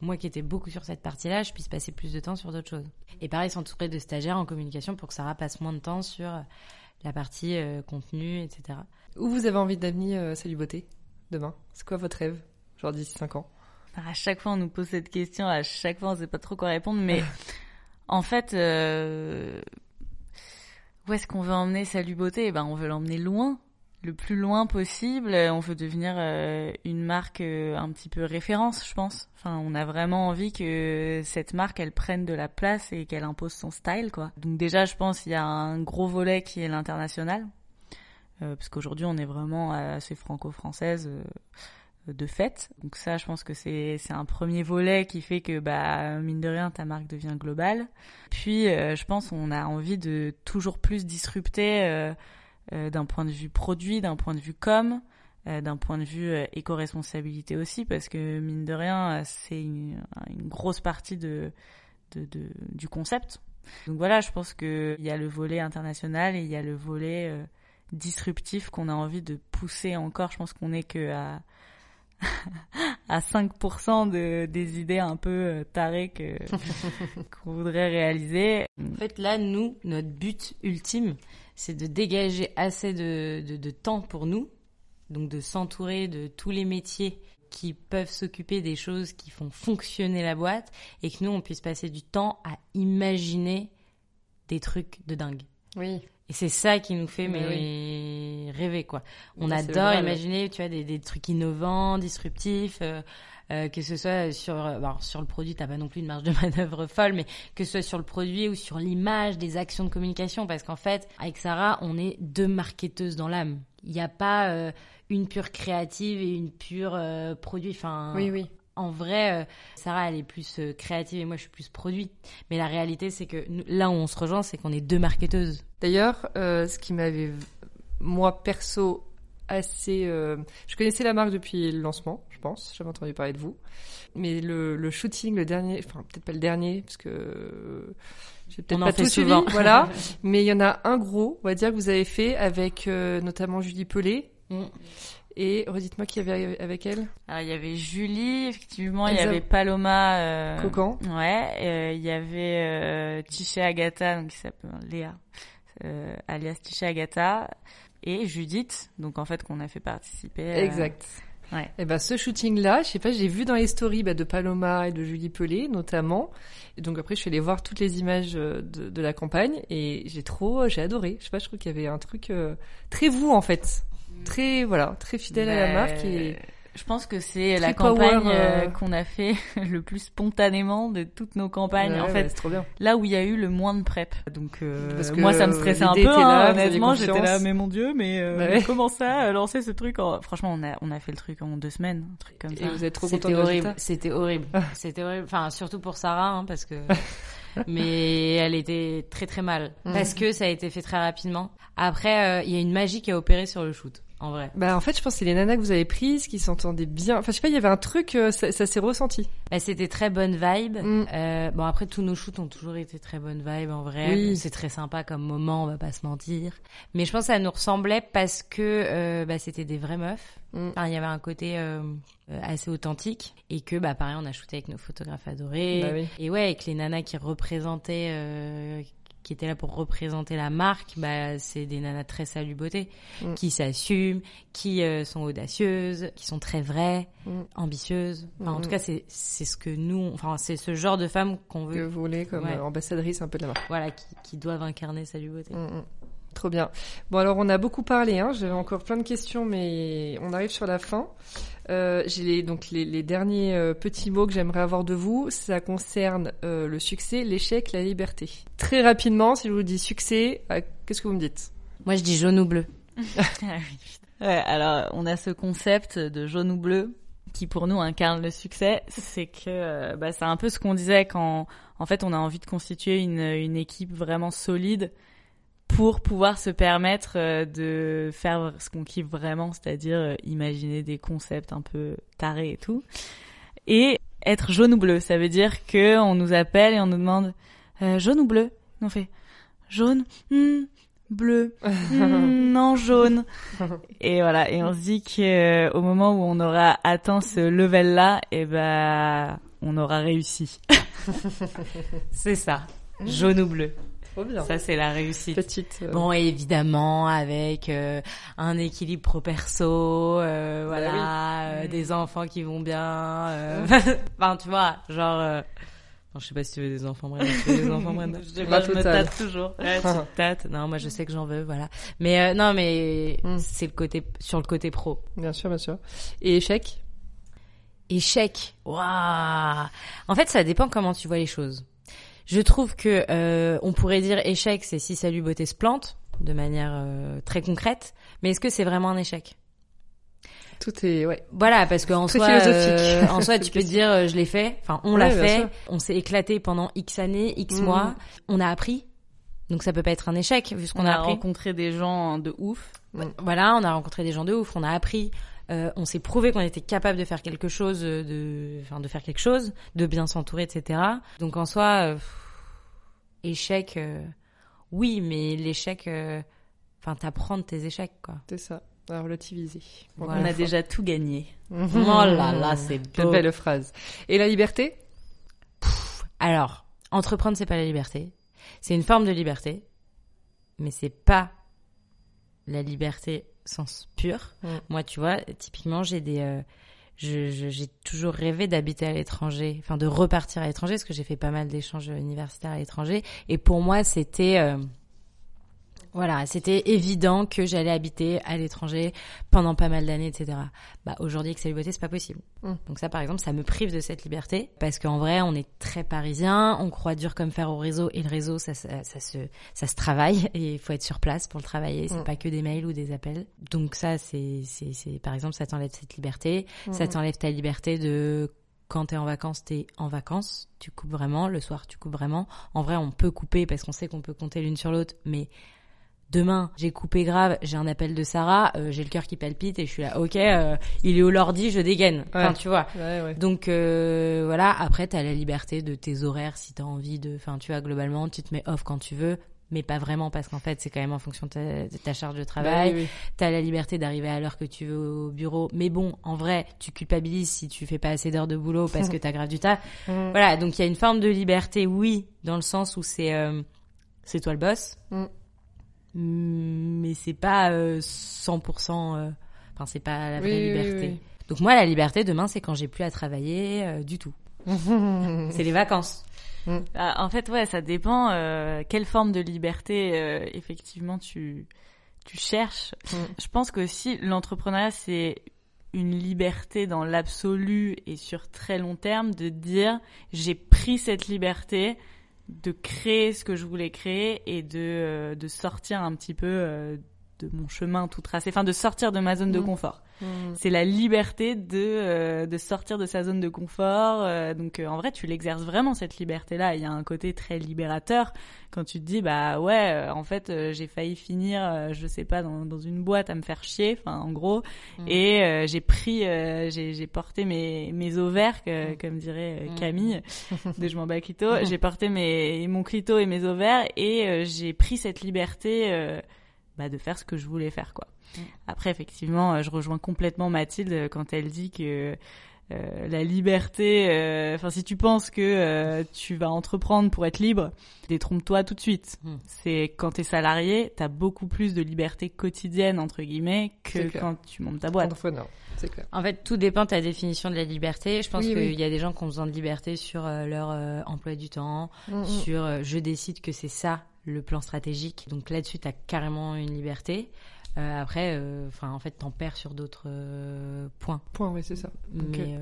moi qui étais beaucoup sur cette partie-là, je puisse passer plus de temps sur d'autres choses. Et pareil s'entourer de stagiaires en communication pour que Sarah passe moins de temps sur la partie contenu, etc. Où vous avez envie d'amener Salut Beauté demain? C'est quoi votre rêve Genre d'ici 5 ans? À chaque fois, on nous pose cette question, à chaque fois, on sait pas trop quoi répondre, mais <laughs> en fait, euh, où est-ce qu'on veut emmener Salut Beauté eh ben, On veut l'emmener loin, le plus loin possible. On veut devenir euh, une marque euh, un petit peu référence, je pense. Enfin, on a vraiment envie que cette marque, elle prenne de la place et qu'elle impose son style, quoi. Donc déjà, je pense qu'il y a un gros volet qui est l'international. Parce qu'aujourd'hui, on est vraiment assez franco-française de fait. Donc ça, je pense que c'est un premier volet qui fait que bah mine de rien ta marque devient globale. Puis je pense on a envie de toujours plus disrupter euh, d'un point de vue produit, d'un point de vue com, euh, d'un point de vue euh, éco-responsabilité aussi, parce que mine de rien, c'est une, grosse partie de, du concept. Donc voilà, je pense qu'il y a le volet international et il y a le volet disruptif qu'on a envie de pousser encore. Je pense qu'on est que à à 5% de, des idées un peu tarées que <laughs> qu'on voudrait réaliser. En fait, là, nous, notre but ultime, c'est de dégager assez de, de, temps pour nous, donc de s'entourer de tous les métiers qui peuvent s'occuper des choses qui font fonctionner la boîte et que nous, on puisse passer du temps à imaginer des trucs de dingue. Oui. Et c'est ça qui nous fait mais, rêver quoi. On adore imaginer, tu vois, des, des trucs innovants, disruptifs. Euh, euh, que ce soit sur, euh, sur le produit, t'as pas non plus une marge de <laughs> manœuvre folle, mais que ce soit sur le produit ou sur l'image des actions de communication, parce qu'en fait, avec Sarah, on est deux marketeuses dans l'âme. Il n'y a pas euh, une pure créative et une pure produit. Enfin, oui, oui. En vrai, Sarah, elle est plus créative et moi, je suis plus produit. Mais la réalité, c'est que là où on se rejoint, c'est qu'on est deux marketeuses. D'ailleurs, ce qui m'avait, moi, perso, assez... Je connaissais la marque depuis le lancement je pense. J'avais entendu parler de vous. Mais le, le shooting, le dernier, enfin peut-être pas le dernier, parce que j'ai peut-être pas tout suivi, voilà. <laughs> mais il y en a un gros, on va dire que vous avez fait avec euh, notamment Julie Pelé. Mm. Et redites-moi qui y avait avec elle. Alors il y avait Julie, effectivement, il y avait Paloma euh, Cocan. Ouais, euh, il y avait euh, Tiché Agatha, donc qui s'appelle Léa, euh, alias Tiché Agatha, et Judith, donc en fait qu'on a fait participer. Exact. Ouais. Et eh ben ce shooting-là, je sais pas, j'ai vu dans les stories bah, de Paloma et de Julie Pelé notamment. Et donc après, je suis allée voir toutes les images euh, de, de la campagne et j'ai trop, euh, j'ai adoré. Je sais pas, je trouve qu'il y avait un truc euh, très vous en fait, très voilà, très fidèle à la marque et je pense que c'est la campagne euh, euh, qu'on a fait <laughs> le plus spontanément de toutes nos campagnes. en fait, trop bien. là où il y a eu le moins de prep. Donc euh, moi, ça me stressait un peu. Hein, honnêtement, j'étais là, mais mon dieu, mais bah comment ça lancer ce truc Franchement, on a on a fait le truc en deux semaines, un truc comme ça. Et vous êtes trop C'était horrible. C'était horrible. C'était horrible. Enfin, surtout pour Sarah, hein, parce que. <laughs> mais elle était très très mal mm. parce que ça a été fait très rapidement. Après, il y a une magie qui a opéré sur le shoot en vrai Bah en fait, je pense que c'est les nanas que vous avez prises qui s'entendaient bien. Enfin, je sais pas, il y avait un truc, euh, ça, ça s'est ressenti. Bah, c'était très bonne vibe. Mm. Euh, bon après, tous nos shoots ont toujours été très bonne vibe en vrai. Oui. C'est très sympa comme moment, on va pas se mentir. Mais je pense que ça nous ressemblait parce que euh, bah, c'était des vraies meufs. Mm. Enfin, il y avait un côté assez authentique et que bah pareil, on a shooté avec nos photographes adorés. Bah oui. Et ouais, avec les nanas qui représentaient euh, qui étaient là pour représenter la marque, bah, c'est des nanas très salut beauté, mm. qui s'assument, qui euh, sont audacieuses, qui sont très vraies, mm. ambitieuses. Enfin, En mm. tout cas, c'est ce que nous, enfin c'est ce genre de femmes qu'on veut. Que vous voulez comme euh, ambassadrice un peu de la marque. Voilà, qui, qui doivent incarner salut beauté. Trop bien. Bon alors on a beaucoup parlé, hein. j'avais encore plein de questions, mais on arrive sur la fin. Euh, j'ai les, donc les, les derniers euh, petits mots que j'aimerais avoir de vous. Ça concerne euh, le succès, l'échec, la liberté. Très rapidement, si je vous dis succès, euh, qu'est-ce que vous me dites? Moi, je dis jaune ou bleu. <laughs> ouais, alors on a ce concept de jaune ou bleu qui pour nous incarne le succès, c'est que bah, c'est un peu ce qu'on disait quand en fait on a envie de constituer une, une équipe vraiment solide pour pouvoir se permettre euh, de faire ce qu'on kiffe vraiment, c'est-à-dire euh, imaginer des concepts un peu tarés et tout. Et être jaune ou bleu, ça veut dire que on nous appelle et on nous demande euh, jaune ou bleu? On fait jaune, hmm, bleu, hmm, <laughs> non jaune. Et voilà, et on se dit que au moment où on aura atteint ce level-là, et eh ben on aura réussi. <laughs> C'est ça, jaune ou bleu. Trop bien. Ça, c'est la réussite. Petite. euh, Bon, évidemment, avec euh, un équilibre pro-perso, euh, Bah voilà, euh, Mm. des enfants qui vont bien. euh, <laughs> Enfin, tu vois, genre... euh, enfin, je sais pas si tu veux des enfants, Brenda. Tu veux des enfants, Brenda <laughs> Je sais pas, je me tâte toujours. Ouais, tu te tâtes. Non, moi, je sais que j'en veux, voilà. Mais euh, non, mais Mm. c'est le côté sur le côté pro. Bien sûr, bien sûr. Et échec? Échec. Waouh. En fait, ça dépend comment tu vois les choses. Je trouve que euh, on pourrait dire échec, c'est si Salut Beauté se plante de manière euh, très concrète. Mais est-ce que c'est vraiment un échec? Tout est, ouais. Voilà, parce qu'en soi, euh, en soi, tu <laughs> peux dire, euh, je l'ai fait. Enfin, on Ouais, l'a fait. sûr. On s'est éclaté pendant X années, X Mhm. mois. On a appris. Donc ça peut pas être un échec vu ce qu'on On a a appris. rencontré des gens de ouf. Voilà, on a rencontré des gens de ouf, on a appris, euh, on s'est prouvé qu'on était capable de faire quelque chose, euh, de, enfin, de faire quelque chose, de bien s'entourer, etc. Donc en soi, euh, échec, euh, oui, mais l'échec, euh, enfin, t'apprends de tes échecs, quoi. C'est ça. À relativiser. Voilà. On a déjà tout gagné. Oh là là, c'est Quelle beau. belle phrase. Et la liberté? Alors, entreprendre, c'est pas la liberté. C'est une forme de liberté, mais c'est pas la liberté sens pur. Mm. Moi, tu vois, typiquement, j'ai des, euh, je- je- j'ai toujours rêvé d'habiter à l'étranger, enfin de repartir à l'étranger, parce que j'ai fait pas mal d'échanges universitaires à l'étranger. Et pour moi, c'était, euh, voilà, c'était évident que j'allais habiter à l'étranger pendant pas mal d'années, etc. Bah, aujourd'hui, avec célébrité, c'est pas possible. Mm. Donc ça, par exemple, ça me prive de cette liberté parce qu'en vrai, on est très parisien, on croit dur comme fer au réseau et le réseau, ça, ça, ça se, ça se travaille <laughs> et il faut être sur place pour le travailler. C'est Mm. pas que des mails ou des appels. Donc ça, c'est, c'est, c'est, par exemple, ça t'enlève cette liberté. Ça Mhm. t'enlève ta liberté de quand t'es en vacances, t'es en vacances. Tu coupes vraiment. Le soir, tu coupes vraiment. En vrai, on peut couper parce qu'on sait qu'on peut compter l'une sur l'autre, mais Demain, j'ai coupé grave, j'ai un appel de Sarah, euh, j'ai le cœur qui palpite et je suis là, ok, euh, il est au l'ordi, je dégaine. Enfin, tu vois. Ouais, ouais. Donc euh, voilà, après t'as la liberté de tes horaires si t'as envie de, enfin tu vois globalement tu te mets off quand tu veux, mais pas vraiment parce qu'en fait c'est quand même en fonction de ta, de ta charge de travail. Bah oui, oui. T'as la liberté d'arriver à l'heure que tu veux au bureau, mais bon en vrai tu culpabilises si tu fais pas assez d'heures de boulot parce que t'as grave du taf. <laughs> Mm. Voilà donc il y a une forme de liberté oui dans le sens où c'est euh, c'est toi le boss, Mm. Mm, mais c'est pas euh, 100%. euh, Enfin c'est pas la vraie Oui, oui, liberté. oui, Donc moi, la liberté demain, c'est quand j'ai plus à travailler euh, du tout. <laughs> C'est les vacances. Ah, en fait, ouais, ça dépend euh, quelle forme de liberté euh, effectivement tu tu cherches. Mm. Je pense que si l'entrepreneuriat c'est une liberté dans l'absolu et sur très long terme de dire j'ai pris cette liberté de créer ce que je voulais créer et de euh, de sortir un petit peu euh, de mon chemin tout tracé, enfin de sortir de ma zone de Mm. confort. Mm. C'est la liberté de euh, de sortir de sa zone de confort. euh, donc euh, en vrai, tu l'exerces vraiment cette liberté-là. Il y a un côté très libérateur quand tu te dis bah ouais, euh, en fait euh, j'ai failli finir, euh, je sais pas, dans, dans une boîte à me faire chier, enfin en gros, Mm. et euh, j'ai pris, euh, j'ai j'ai porté mes mes ovaires, que- Mm. comme dirait. Camille <laughs> de Je m'en bats clito. J'ai porté mes mon clito et mes ovaires et euh, j'ai pris cette liberté. Bah, de faire ce que je voulais faire quoi. Mm. Après effectivement, euh, je rejoins complètement Mathilde euh, quand elle dit que euh, la liberté, euh, enfin si tu penses que euh, tu vas entreprendre pour être libre, détrompe-toi tout de suite. Mm. C'est quand t'es salarié, t'as beaucoup plus de liberté quotidienne entre guillemets que quand tu montes ta boîte. C'est clair. En fait, tout dépend de ta définition de la liberté. Je pense Oui, qu'il oui. y a des gens qui ont besoin de liberté sur euh, leur euh, emploi du temps, Mm, sur euh, je décide que c'est ça le plan stratégique. Donc là-dessus, tu as carrément une liberté. Euh, après, euh, enfin, en fait, t'en perds sur d'autres euh, points. Point, oui, c'est ça. Mais,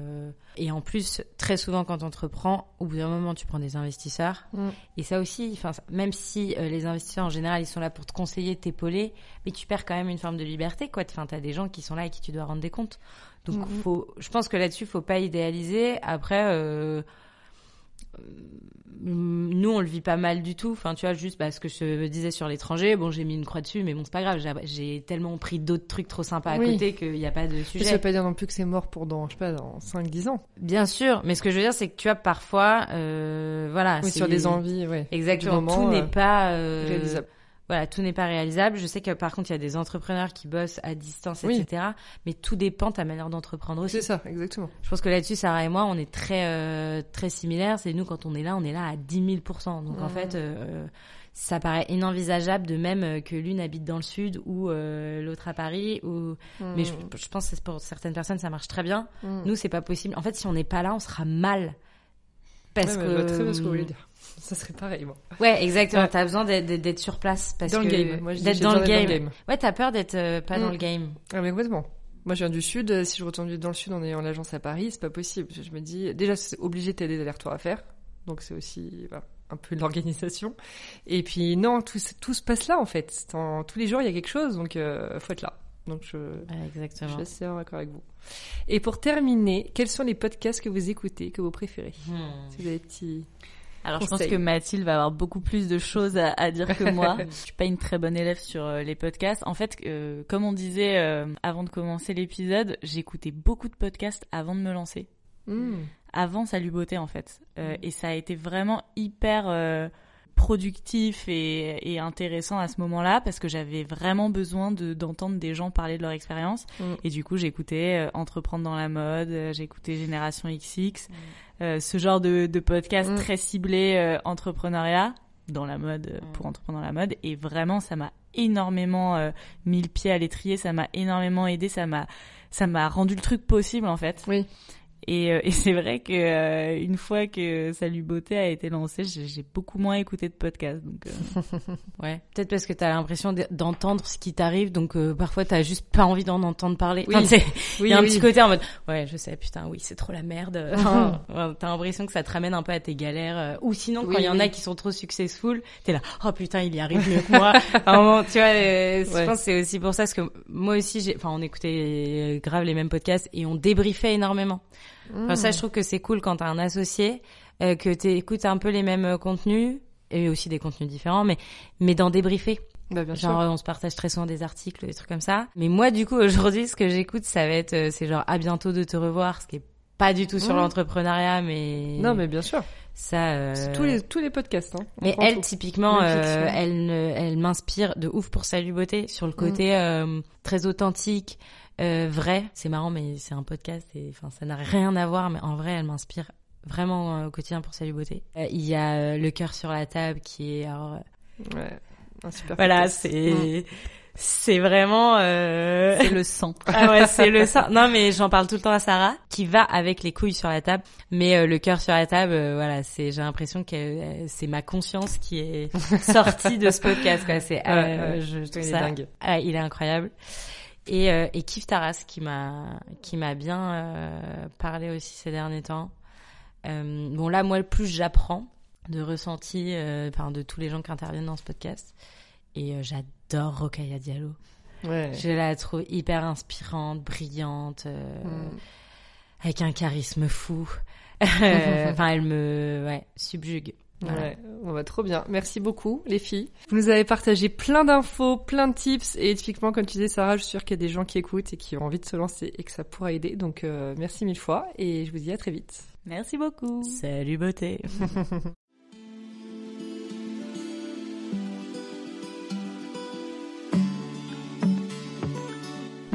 et en plus, très souvent, quand entreprends, au bout d'un moment, tu prends des investisseurs. Mm. Et ça aussi, enfin, même si les investisseurs en général, ils sont là pour te conseiller, t'épauler, mais tu perds quand même une forme de liberté, quoi. Enfin, t'as des gens qui sont là et qui tu dois rendre des comptes. Donc, Mhm. faut, je pense que là-dessus, faut pas idéaliser. Après, nous, on le vit pas mal du tout. Enfin, tu vois, juste parce que je disais sur l'étranger, bon, j'ai mis une croix dessus, mais bon, c'est pas grave. J'ai- tellement pris d'autres trucs trop sympas à Oui. côté qu'il n'y a pas de sujet. ça veut pas dire non plus que c'est mort pour dans, je sais pas, dans 5-10 ans. Bien sûr, mais ce que je veux dire, c'est que tu vois, parfois, euh, voilà. Oui, sur des envies, ouais. Exactement, moment, tout n'est euh, pas euh, réalisable. Voilà, tout n'est pas réalisable. Je sais que par contre, il y a des entrepreneurs qui bossent à distance, Oui. etc. Mais tout dépend de ta manière d'entreprendre aussi. C'est ça, exactement. Je pense que là-dessus, Sarah et moi, on est très euh, très similaires. C'est nous quand on est là, on est là à 10 000 Donc en Mhm. fait, euh, ça paraît inenvisageable de même euh, que l'une habite dans le sud ou euh, l'autre à Paris. Ou... Mais je, je pense que pour certaines personnes, ça marche très bien. Mm. Nous, c'est pas possible. En fait, si on n'est pas là, on sera mal. Parce Ouais, que. très bien ce que vous voulez dire. Ça serait pareil, moi. Ouais, exactement. Ouais. T'as besoin d'être- sur place. Parce Dans que... le game. Moi, je dis, d'être dans, le game. dans le game. Ouais, t'as peur d'être euh, pas dans Mm. le game. Ah, mais complètement. Moi, je viens du sud. euh, Si je retourne dans le sud en ayant l'agence à Paris, c'est pas possible. Je me dis, déjà, c'est obligé de des allers-retours à faire. Donc, c'est aussi un peu de <laughs> l'organisation. Et puis, non, tout, se- tout se passe là, en fait. Tous les jours, il y a quelque chose. Donc, euh, faut être là. Donc, je, je suis assez d'accord avec vous. Et pour terminer, quels sont les podcasts que vous écoutez, que vous préférez? Hmm. Si vous avez des petits... Alors je pense que Mathilde va avoir beaucoup plus de choses à, à dire que <laughs> moi. je suis pas une très bonne élève sur euh, les podcasts. En fait, euh, comme on disait euh, avant de commencer l'épisode, j'écoutais beaucoup de podcasts avant de me lancer. Hmm. Avant Salut Beauté en fait. Mm. Euh, et ça a été vraiment hyper productif et, et intéressant à ce moment-là parce que j'avais vraiment besoin de d'entendre des gens parler de leur expérience. Mm. Et du coup, j'écoutais euh, Entreprendre dans la mode, j'écoutais Génération XX. Euh, ce genre de, de podcast Mm. très ciblé euh, entrepreneuriat dans la mode euh, Mm. pour entreprendre dans la mode. Et vraiment, ça m'a énormément euh, mis le pied à l'étrier, ça m'a énormément aidé, ça m'a ça m'a rendu le truc possible en fait. Oui. Et, euh, <laughs> et c'est vrai que euh, une fois que Salut Beauté a été lancé, j'ai beaucoup moins écouté de podcasts. Donc, euh, <laughs> Ouais. Peut-être parce que t'as l'impression de- d'entendre ce qui t'arrive, donc euh, parfois t'as juste pas envie d'en entendre parler. Oui. Enfin, tu il y a un oui. petit côté en mode, ouais, je sais, putain, oui, c'est trop la merde. <laughs> Enfin, t'as l'impression que ça te ramène un peu à tes galères. euh, Ou sinon, quand il y en a qui sont trop successful, t'es là, oh putain, il y arrive mieux que moi. Un moment, tu vois, euh, je pense que c'est aussi pour ça, parce que moi aussi, j'ai, enfin, on écoutait grave les mêmes podcasts et on débriefait énormément. Enfin, ça, je trouve que c'est cool quand t'as un associé, euh, que t'écoutes un peu les mêmes euh, contenus, et aussi des contenus différents, mais, mais d'en débriefer. Bah, bien Genre, sûr. on se partage très souvent des articles, des trucs comme ça. Mais moi, du coup, <laughs> aujourd'hui, ce que j'écoute, ça va être, euh, c'est genre, à bientôt de te revoir, ce qui est pas du tout sur l'entrepreneuriat, mais Non, mais bien sûr. ça. euh, C'est tous les, tous les podcasts. Hein. On Mais elle, tout. typiquement, euh, elle, elle m'inspire de ouf pour Salut Beauté sur le côté euh, très authentique, euh, vrai. C'est marrant, mais c'est un podcast et enfin, ça n'a rien à voir. Mais en vrai, elle m'inspire vraiment euh, au quotidien pour Salut Beauté. Euh, Il y a le cœur sur la table qui est alors, Ouais, un super voilà, c'est c'est vraiment euh... c'est le sang. <laughs> ah ouais, c'est le ça. Non mais j'en parle tout le temps à Sarah qui va avec les couilles sur la table, mais euh, le cœur sur la table, euh, voilà, c'est j'ai l'impression que euh, c'est ma conscience qui est sortie de ce podcast quoi. C'est euh, Ouais, ouais. je trouve Il est ça dingue. ah, il est incroyable. Et euh, et Kif Taras qui m'a qui m'a bien euh, parlé aussi ces derniers temps. Euh, bon là moi le plus j'apprends de ressenti euh, enfin, de tous les gens qui interviennent dans ce podcast et euh, j'adore Rokhaya Diallo. Ouais. Je la trouve hyper inspirante, brillante, euh, Mm. avec un charisme fou. <laughs> <laughs> Enfin, elle me ouais, subjugue. Voilà. Ouais, on va trop bien. Merci beaucoup, les filles. Vous nous avez partagé plein d'infos, plein de tips, et typiquement, comme tu disais, Sarah, je suis sûre qu'il y a des gens qui écoutent et qui ont envie de se lancer et que ça pourra aider. Donc, euh, merci mille fois, et je vous dis à très vite. Merci beaucoup. Salut beauté. <laughs>